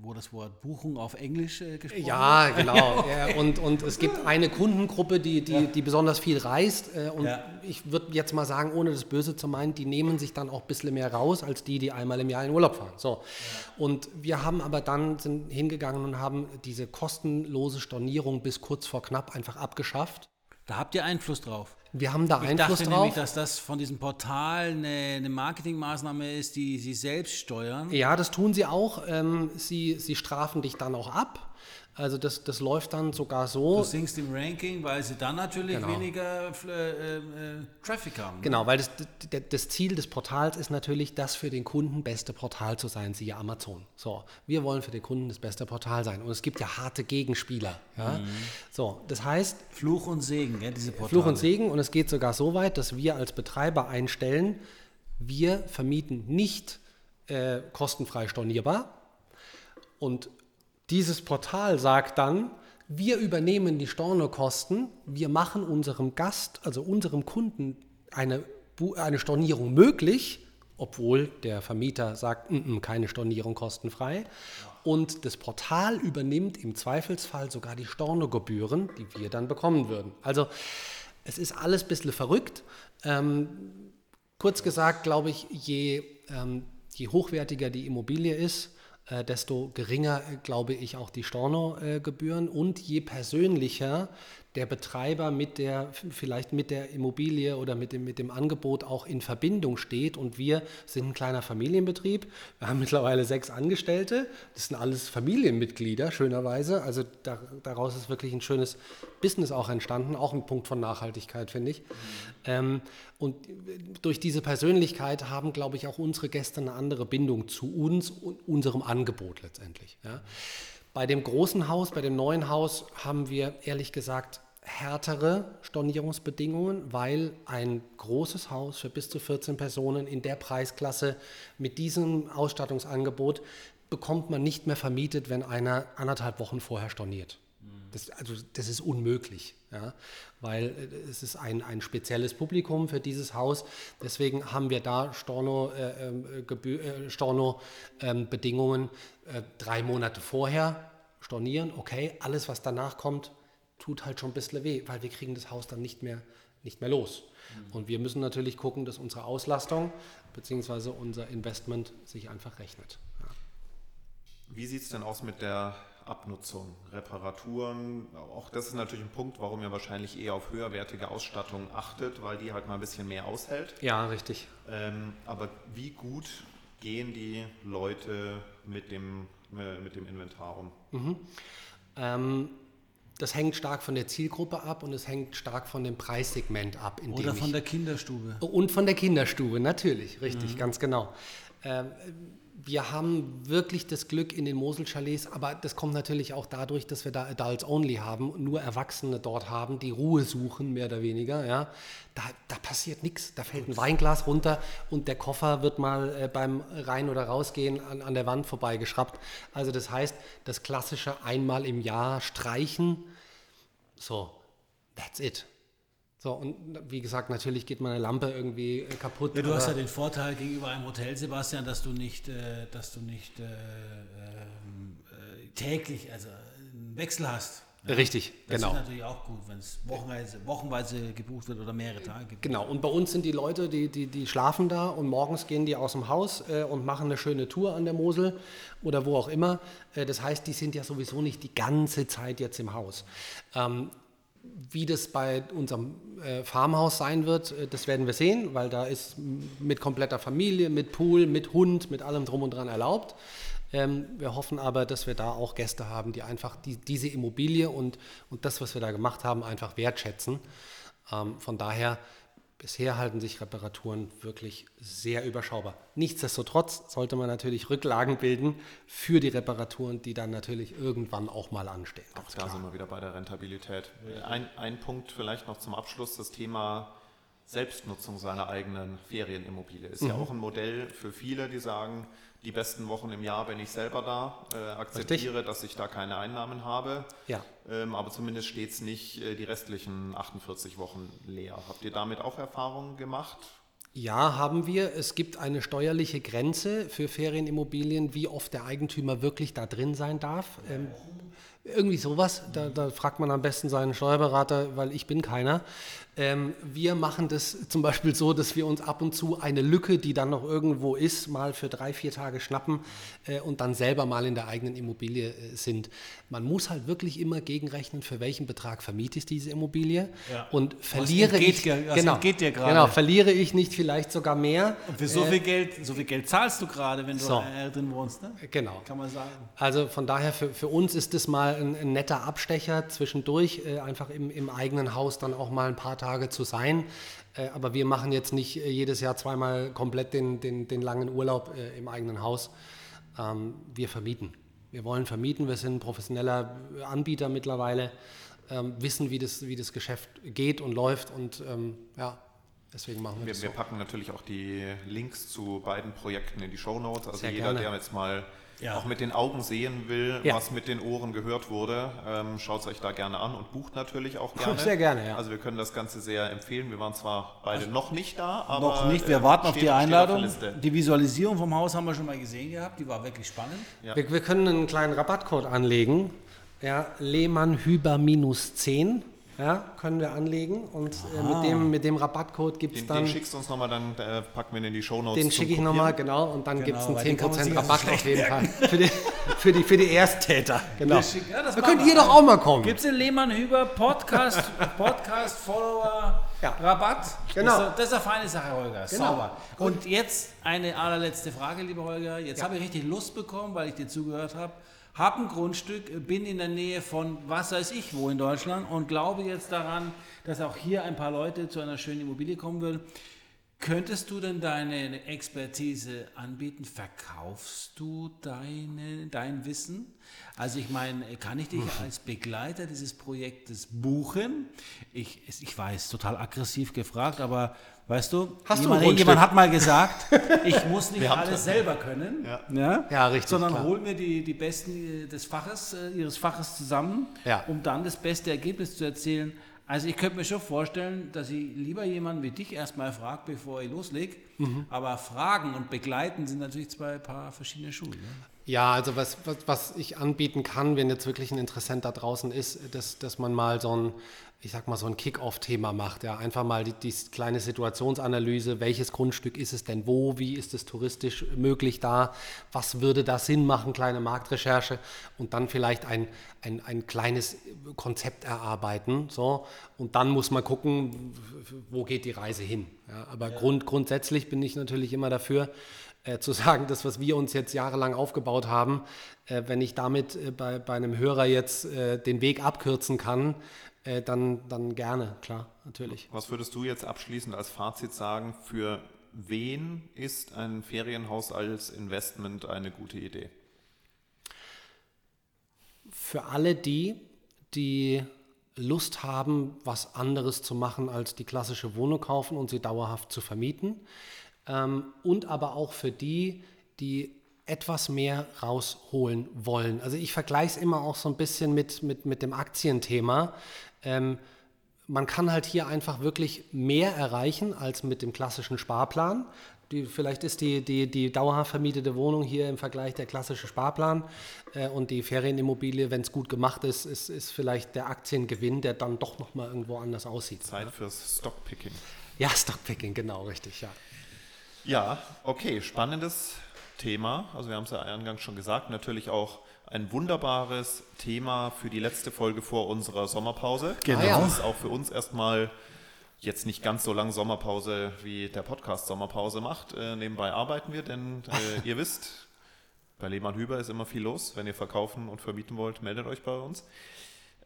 wo das Wort Buchung auf Englisch äh, gesprochen ja, wird. Genau. *laughs* ja, genau. und, und es gibt eine Kundengruppe, die, die, ja. die besonders viel reist. Äh, und ja. ich würde jetzt mal sagen, ohne das Böse zu meinen, die nehmen sich dann auch ein bisschen mehr raus, als die, die einmal im Jahr in Urlaub fahren. So. Und wir haben aber dann sind hingegangen und haben diese kostenlose Stornierung bis kurz vor knapp einfach abgeschafft. Da habt ihr Einfluss drauf. Wir haben da ich Einfluss dachte drauf. nämlich, dass das von diesem Portal eine, eine, Marketingmaßnahme ist, die sie selbst steuern. Ja, das tun sie auch. Ähm, sie, sie strafen dich dann auch ab. Also das, das läuft dann sogar so. Du sinkst im Ranking, weil sie dann natürlich genau. weniger äh, äh, Traffic haben. Ne? Genau, weil das, das Ziel des Portals ist natürlich, das für den Kunden beste Portal zu sein, siehe Amazon. So, wir wollen für den Kunden das beste Portal sein. Und es gibt ja harte Gegenspieler. Ja? Mhm. So, das heißt... Fluch und Segen, ja, diese Portale. Fluch und Segen. Und es geht sogar so weit, dass wir als Betreiber einstellen, wir vermieten nicht äh, kostenfrei stornierbar und dieses Portal sagt dann, wir übernehmen die Stornokosten, wir machen unserem Gast, also unserem Kunden, eine, eine Stornierung möglich, obwohl der Vermieter sagt, n -n, keine Stornierung kostenfrei. Und das Portal übernimmt im Zweifelsfall sogar die Stornogebühren, die wir dann bekommen würden. Also es ist alles ein bisschen verrückt. Ähm, kurz gesagt, glaube ich, je, ähm, je hochwertiger die Immobilie ist, äh, desto geringer, äh, glaube ich, auch die Stornogebühren. Und je persönlicher der Betreiber mit der, vielleicht mit der Immobilie oder mit dem, mit dem Angebot auch in Verbindung steht. Und wir sind ein kleiner Familienbetrieb. Wir haben *laughs* mittlerweile sechs Angestellte. Das sind alles Familienmitglieder, schönerweise. Also da, daraus ist wirklich ein schönes Business auch entstanden. Auch ein Punkt von Nachhaltigkeit, finde ich. Mhm. Ähm, und durch diese Persönlichkeit haben, glaube ich, auch unsere Gäste eine andere Bindung zu uns und unserem Angebot letztendlich. Ja. Bei dem großen Haus, bei dem neuen Haus haben wir ehrlich gesagt härtere Stornierungsbedingungen, weil ein großes Haus für bis zu 14 Personen in der Preisklasse mit diesem Ausstattungsangebot bekommt man nicht mehr vermietet, wenn einer anderthalb Wochen vorher storniert. Das, also das ist unmöglich, ja, weil äh, es ist ein, ein spezielles Publikum für dieses Haus. Deswegen haben wir da Storno-Bedingungen äh, äh, Storno, ähm, äh, drei Monate vorher stornieren. Okay, alles, was danach kommt, tut halt schon ein bisschen weh, weil wir kriegen das Haus dann nicht mehr, nicht mehr los. Mhm. Und wir müssen natürlich gucken, dass unsere Auslastung bzw. unser Investment sich einfach rechnet. Ja. Wie sieht es denn aus mit der Abnutzung, Reparaturen? Auch das ist natürlich ein Punkt, warum ihr wahrscheinlich eher auf höherwertige Ausstattung achtet, weil die halt mal ein bisschen mehr aushält. Ja, richtig. Ähm, aber wie gut gehen die Leute mit dem, äh, mit dem Inventar um? Mhm. Ähm, das hängt stark von der Zielgruppe ab und es hängt stark von dem Preissegment ab. Oder von der Kinderstube. Und von der Kinderstube, natürlich, richtig, mhm. ganz genau. Ähm, wir haben wirklich das Glück in den Mosel-Chalets, aber das kommt natürlich auch dadurch, dass wir da Adults Only haben, nur Erwachsene dort haben, die Ruhe suchen, mehr oder weniger. Ja. Da, da passiert nichts. Da fällt ein Weinglas runter und der Koffer wird mal äh, beim Rein- oder Rausgehen an, an der Wand vorbeigeschraubt. Also das heißt, das klassische einmal im Jahr streichen, so, that's it. So, und wie gesagt, natürlich geht meine Lampe irgendwie äh, kaputt. Ja, du hast ja den Vorteil gegenüber einem Hotel, Sebastian, dass du nicht, äh, dass du nicht äh, ähm, äh, täglich also einen Wechsel hast. Ja? Richtig, das genau. Das ist natürlich auch gut, wenn es wochenweise, wochenweise gebucht wird oder mehrere Tage. Gebucht. Genau, und bei uns sind die Leute, die, die, die schlafen da und morgens gehen die aus dem Haus äh, und machen eine schöne Tour an der Mosel oder wo auch immer. Äh, das heißt, die sind ja sowieso nicht die ganze Zeit jetzt im Haus. Ähm, wie das bei unserem äh, Farmhaus sein wird, äh, das werden wir sehen, weil da ist mit kompletter Familie, mit Pool, mit Hund, mit allem drum und dran erlaubt. Ähm, wir hoffen aber, dass wir da auch Gäste haben, die einfach die, diese Immobilie und, und das, was wir da gemacht haben, einfach wertschätzen. Ähm, von daher Bisher halten sich Reparaturen wirklich sehr überschaubar. Nichtsdestotrotz sollte man natürlich Rücklagen bilden für die Reparaturen, die dann natürlich irgendwann auch mal anstehen. Auch da klar. sind wir wieder bei der Rentabilität. Ein, ein Punkt vielleicht noch zum Abschluss, das Thema Selbstnutzung seiner eigenen Ferienimmobilie. Ist mhm. ja auch ein Modell für viele, die sagen, die besten Wochen im Jahr bin ich selber da, äh, akzeptiere, Richtig. dass ich da keine Einnahmen habe. Ja. Ähm, aber zumindest steht es nicht äh, die restlichen 48 Wochen leer. Habt ihr damit auch Erfahrungen gemacht? Ja, haben wir. Es gibt eine steuerliche Grenze für Ferienimmobilien, wie oft der Eigentümer wirklich da drin sein darf. Ähm, irgendwie sowas. Da, da, fragt man am besten seinen Steuerberater, weil ich bin keiner. Ähm, wir machen das zum Beispiel so, dass wir uns ab und zu eine Lücke, die dann noch irgendwo ist, mal für drei, vier Tage schnappen äh, und dann selber mal in der eigenen Immobilie äh, sind. Man muss halt wirklich immer gegenrechnen, für welchen Betrag vermiete ich diese Immobilie ja. und verliere ich, genau, genau, verliere ich nicht vielleicht sogar mehr. Und für so äh, viel Geld, so viel Geld zahlst du gerade, wenn du so, drin wohnst, ne? Genau. Kann man sagen. Also von daher für, für uns ist das mal ein, ein netter Abstecher zwischendurch, äh, einfach im, im eigenen Haus dann auch mal ein paar Tage Tage zu sein. Äh, aber wir machen jetzt nicht äh, jedes Jahr zweimal komplett den, den, den langen Urlaub äh, im eigenen Haus. Ähm, wir vermieten. Wir wollen vermieten. Wir sind professioneller Anbieter mittlerweile, ähm, wissen, wie das, wie das Geschäft geht und läuft. Und ähm, ja, deswegen machen wir, wir das. Wir so. packen natürlich auch die Links zu beiden Projekten in die Show Notes. Also Sehr jeder, gerne. der jetzt mal ja. auch mit den Augen sehen will, ja. was mit den Ohren gehört wurde, ähm, schaut es euch da gerne an und bucht natürlich auch gerne. *laughs* Sehr gerne, ja. Also wir können das Ganze sehr empfehlen. Wir waren zwar beide noch nicht da, aber noch nicht. Wir äh, warten auf die Einladung. Auf die Visualisierung vom Haus haben wir schon mal gesehen gehabt. Die war wirklich spannend. Ja. Wir, wir, können einen kleinen Rabattcode anlegen. Ja, Lehmann Hüber minus 10 ja, können wir anlegen und äh, mit, dem, mit dem Rabattcode gibt es dann. Den schickst du uns nochmal, dann äh, packen wir in die Shownotes. Den schicke ich nochmal, genau, und dann genau, gibt es einen 10% Rabatt auf jeden Fall. Für die, für, die, für die Ersttäter. Genau. Ja, da könnt ihr doch auch mal kommen. Gibt es den Lehmann-Hüber Podcast, *laughs* Podcast Follower ja. Rabatt? Genau. Das ist, das ist eine feine Sache, Holger. Genau. Sauber. Und jetzt eine allerletzte Frage, lieber Holger. Jetzt ja. habe ich richtig Lust bekommen, weil ich dir zugehört habe habe ein Grundstück, bin in der Nähe von was weiß ich wo in Deutschland und glaube jetzt daran, dass auch hier ein paar Leute zu einer schönen Immobilie kommen würden. Könntest du denn deine Expertise anbieten? Verkaufst du deine, dein Wissen? Also ich meine, kann ich dich als Begleiter dieses Projektes buchen? Ich, ich weiß, total aggressiv gefragt, aber Weißt du? Hast jemand, du jemand hat mal gesagt, *laughs* ich muss nicht alles das. selber können, Ja. ja, Ja, richtig, sondern klar. hol mir die, die Besten äh, des Faches, äh, ihres Faches zusammen, Ja. um dann das beste Ergebnis zu erzielen. Also ich könnte mir schon vorstellen, dass ich lieber jemanden wie dich erstmal frage, bevor ich loslege. Mhm. Aber Fragen und Begleiten sind natürlich zwei paar verschiedene Schuhe. Ne? Ja, also was, was, was ich anbieten kann, wenn jetzt wirklich ein Interessent da draußen ist, dass, dass man mal so ein, ich sag mal, so ein Kick-Off-Thema macht. Ja, einfach mal die, die kleine Situationsanalyse, welches Grundstück ist es denn wo, wie ist es touristisch möglich da, was würde da Sinn machen, kleine Marktrecherche und dann vielleicht ein, ein, ein kleines Konzept erarbeiten. So, und dann muss man gucken, wo geht die Reise hin. Ja, aber Grund, grundsätzlich bin ich natürlich immer dafür, äh, zu sagen, das, was wir uns jetzt jahrelang aufgebaut haben, äh, wenn ich damit äh, bei, bei einem Hörer jetzt äh, den Weg abkürzen kann, äh, dann, dann gerne, klar, natürlich. Was würdest du jetzt abschließend als Fazit sagen, für wen ist ein Ferienhaus als Investment eine gute Idee? Für alle die, die Lust haben, was anderes zu machen als die klassische Wohnung kaufen und sie dauerhaft zu vermieten. Ähm, und aber auch für die, die etwas mehr rausholen wollen. Also ich vergleiche es immer auch so ein bisschen mit, mit, mit dem Aktienthema. Ähm, man kann halt hier einfach wirklich mehr erreichen als mit dem klassischen Sparplan. Die, vielleicht ist die, die, die dauerhaft vermietete Wohnung hier im Vergleich der klassische Sparplan äh, und die Ferienimmobilie, wenn es gut gemacht ist, ist, ist vielleicht der Aktiengewinn, der dann doch nochmal irgendwo anders aussieht. Zeit fürs Stockpicking. Ja, Stockpicking, genau, richtig, ja. Ja, okay, spannendes Thema. Also wir haben es ja eingangs schon gesagt, natürlich auch ein wunderbares Thema für die letzte Folge vor unserer Sommerpause. Genau. Ah, ja. Das ist auch für uns erstmal jetzt nicht ganz so lang Sommerpause, wie der Podcast Sommerpause macht. Äh, nebenbei arbeiten wir, denn äh, ihr wisst, bei Lehmann Hüber ist immer viel los. Wenn ihr verkaufen und vermieten wollt, meldet euch bei uns.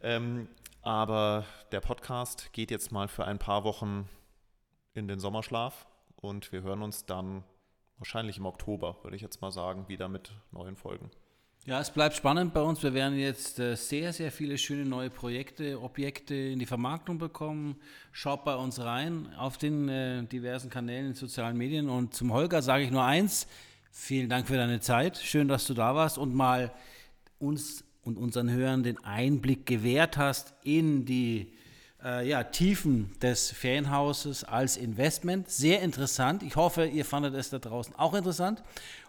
Ähm, aber der Podcast geht jetzt mal für ein paar Wochen in den Sommerschlaf und wir hören uns dann wahrscheinlich im Oktober, würde ich jetzt mal sagen, wieder mit neuen Folgen. Ja, es bleibt spannend bei uns. Wir werden jetzt äh, sehr, sehr viele schöne neue Projekte, Objekte in die Vermarktung bekommen. Schaut bei uns rein auf den äh, diversen Kanälen in sozialen Medien. Und zum Holger sage ich nur eins. Vielen Dank für deine Zeit. Schön, dass du da warst und mal uns und unseren Hörern den Einblick gewährt hast in die äh, ja, Tiefen des Ferienhauses als Investment. Sehr interessant. Ich hoffe, ihr fandet es da draußen auch interessant.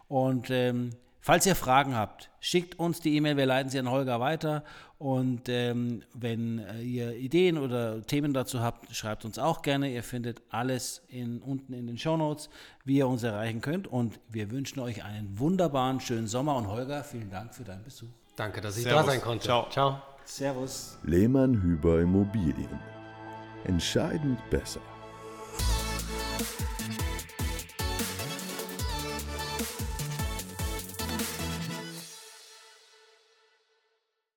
Und ähm, falls ihr Fragen habt, schickt uns die E-Mail, wir leiten sie an Holger weiter. Und ähm, wenn äh, ihr Ideen oder Themen dazu habt, schreibt uns auch gerne. Ihr findet alles in, unten in den Show Notes, wie ihr uns erreichen könnt. Und wir wünschen euch einen wunderbaren, schönen Sommer. Und Holger, vielen Dank für deinen Besuch. Danke, dass ich Servus. da sein konnte. Ciao. Ciao. Servus. Lehmann Hüber Immobilien. Entscheidend besser.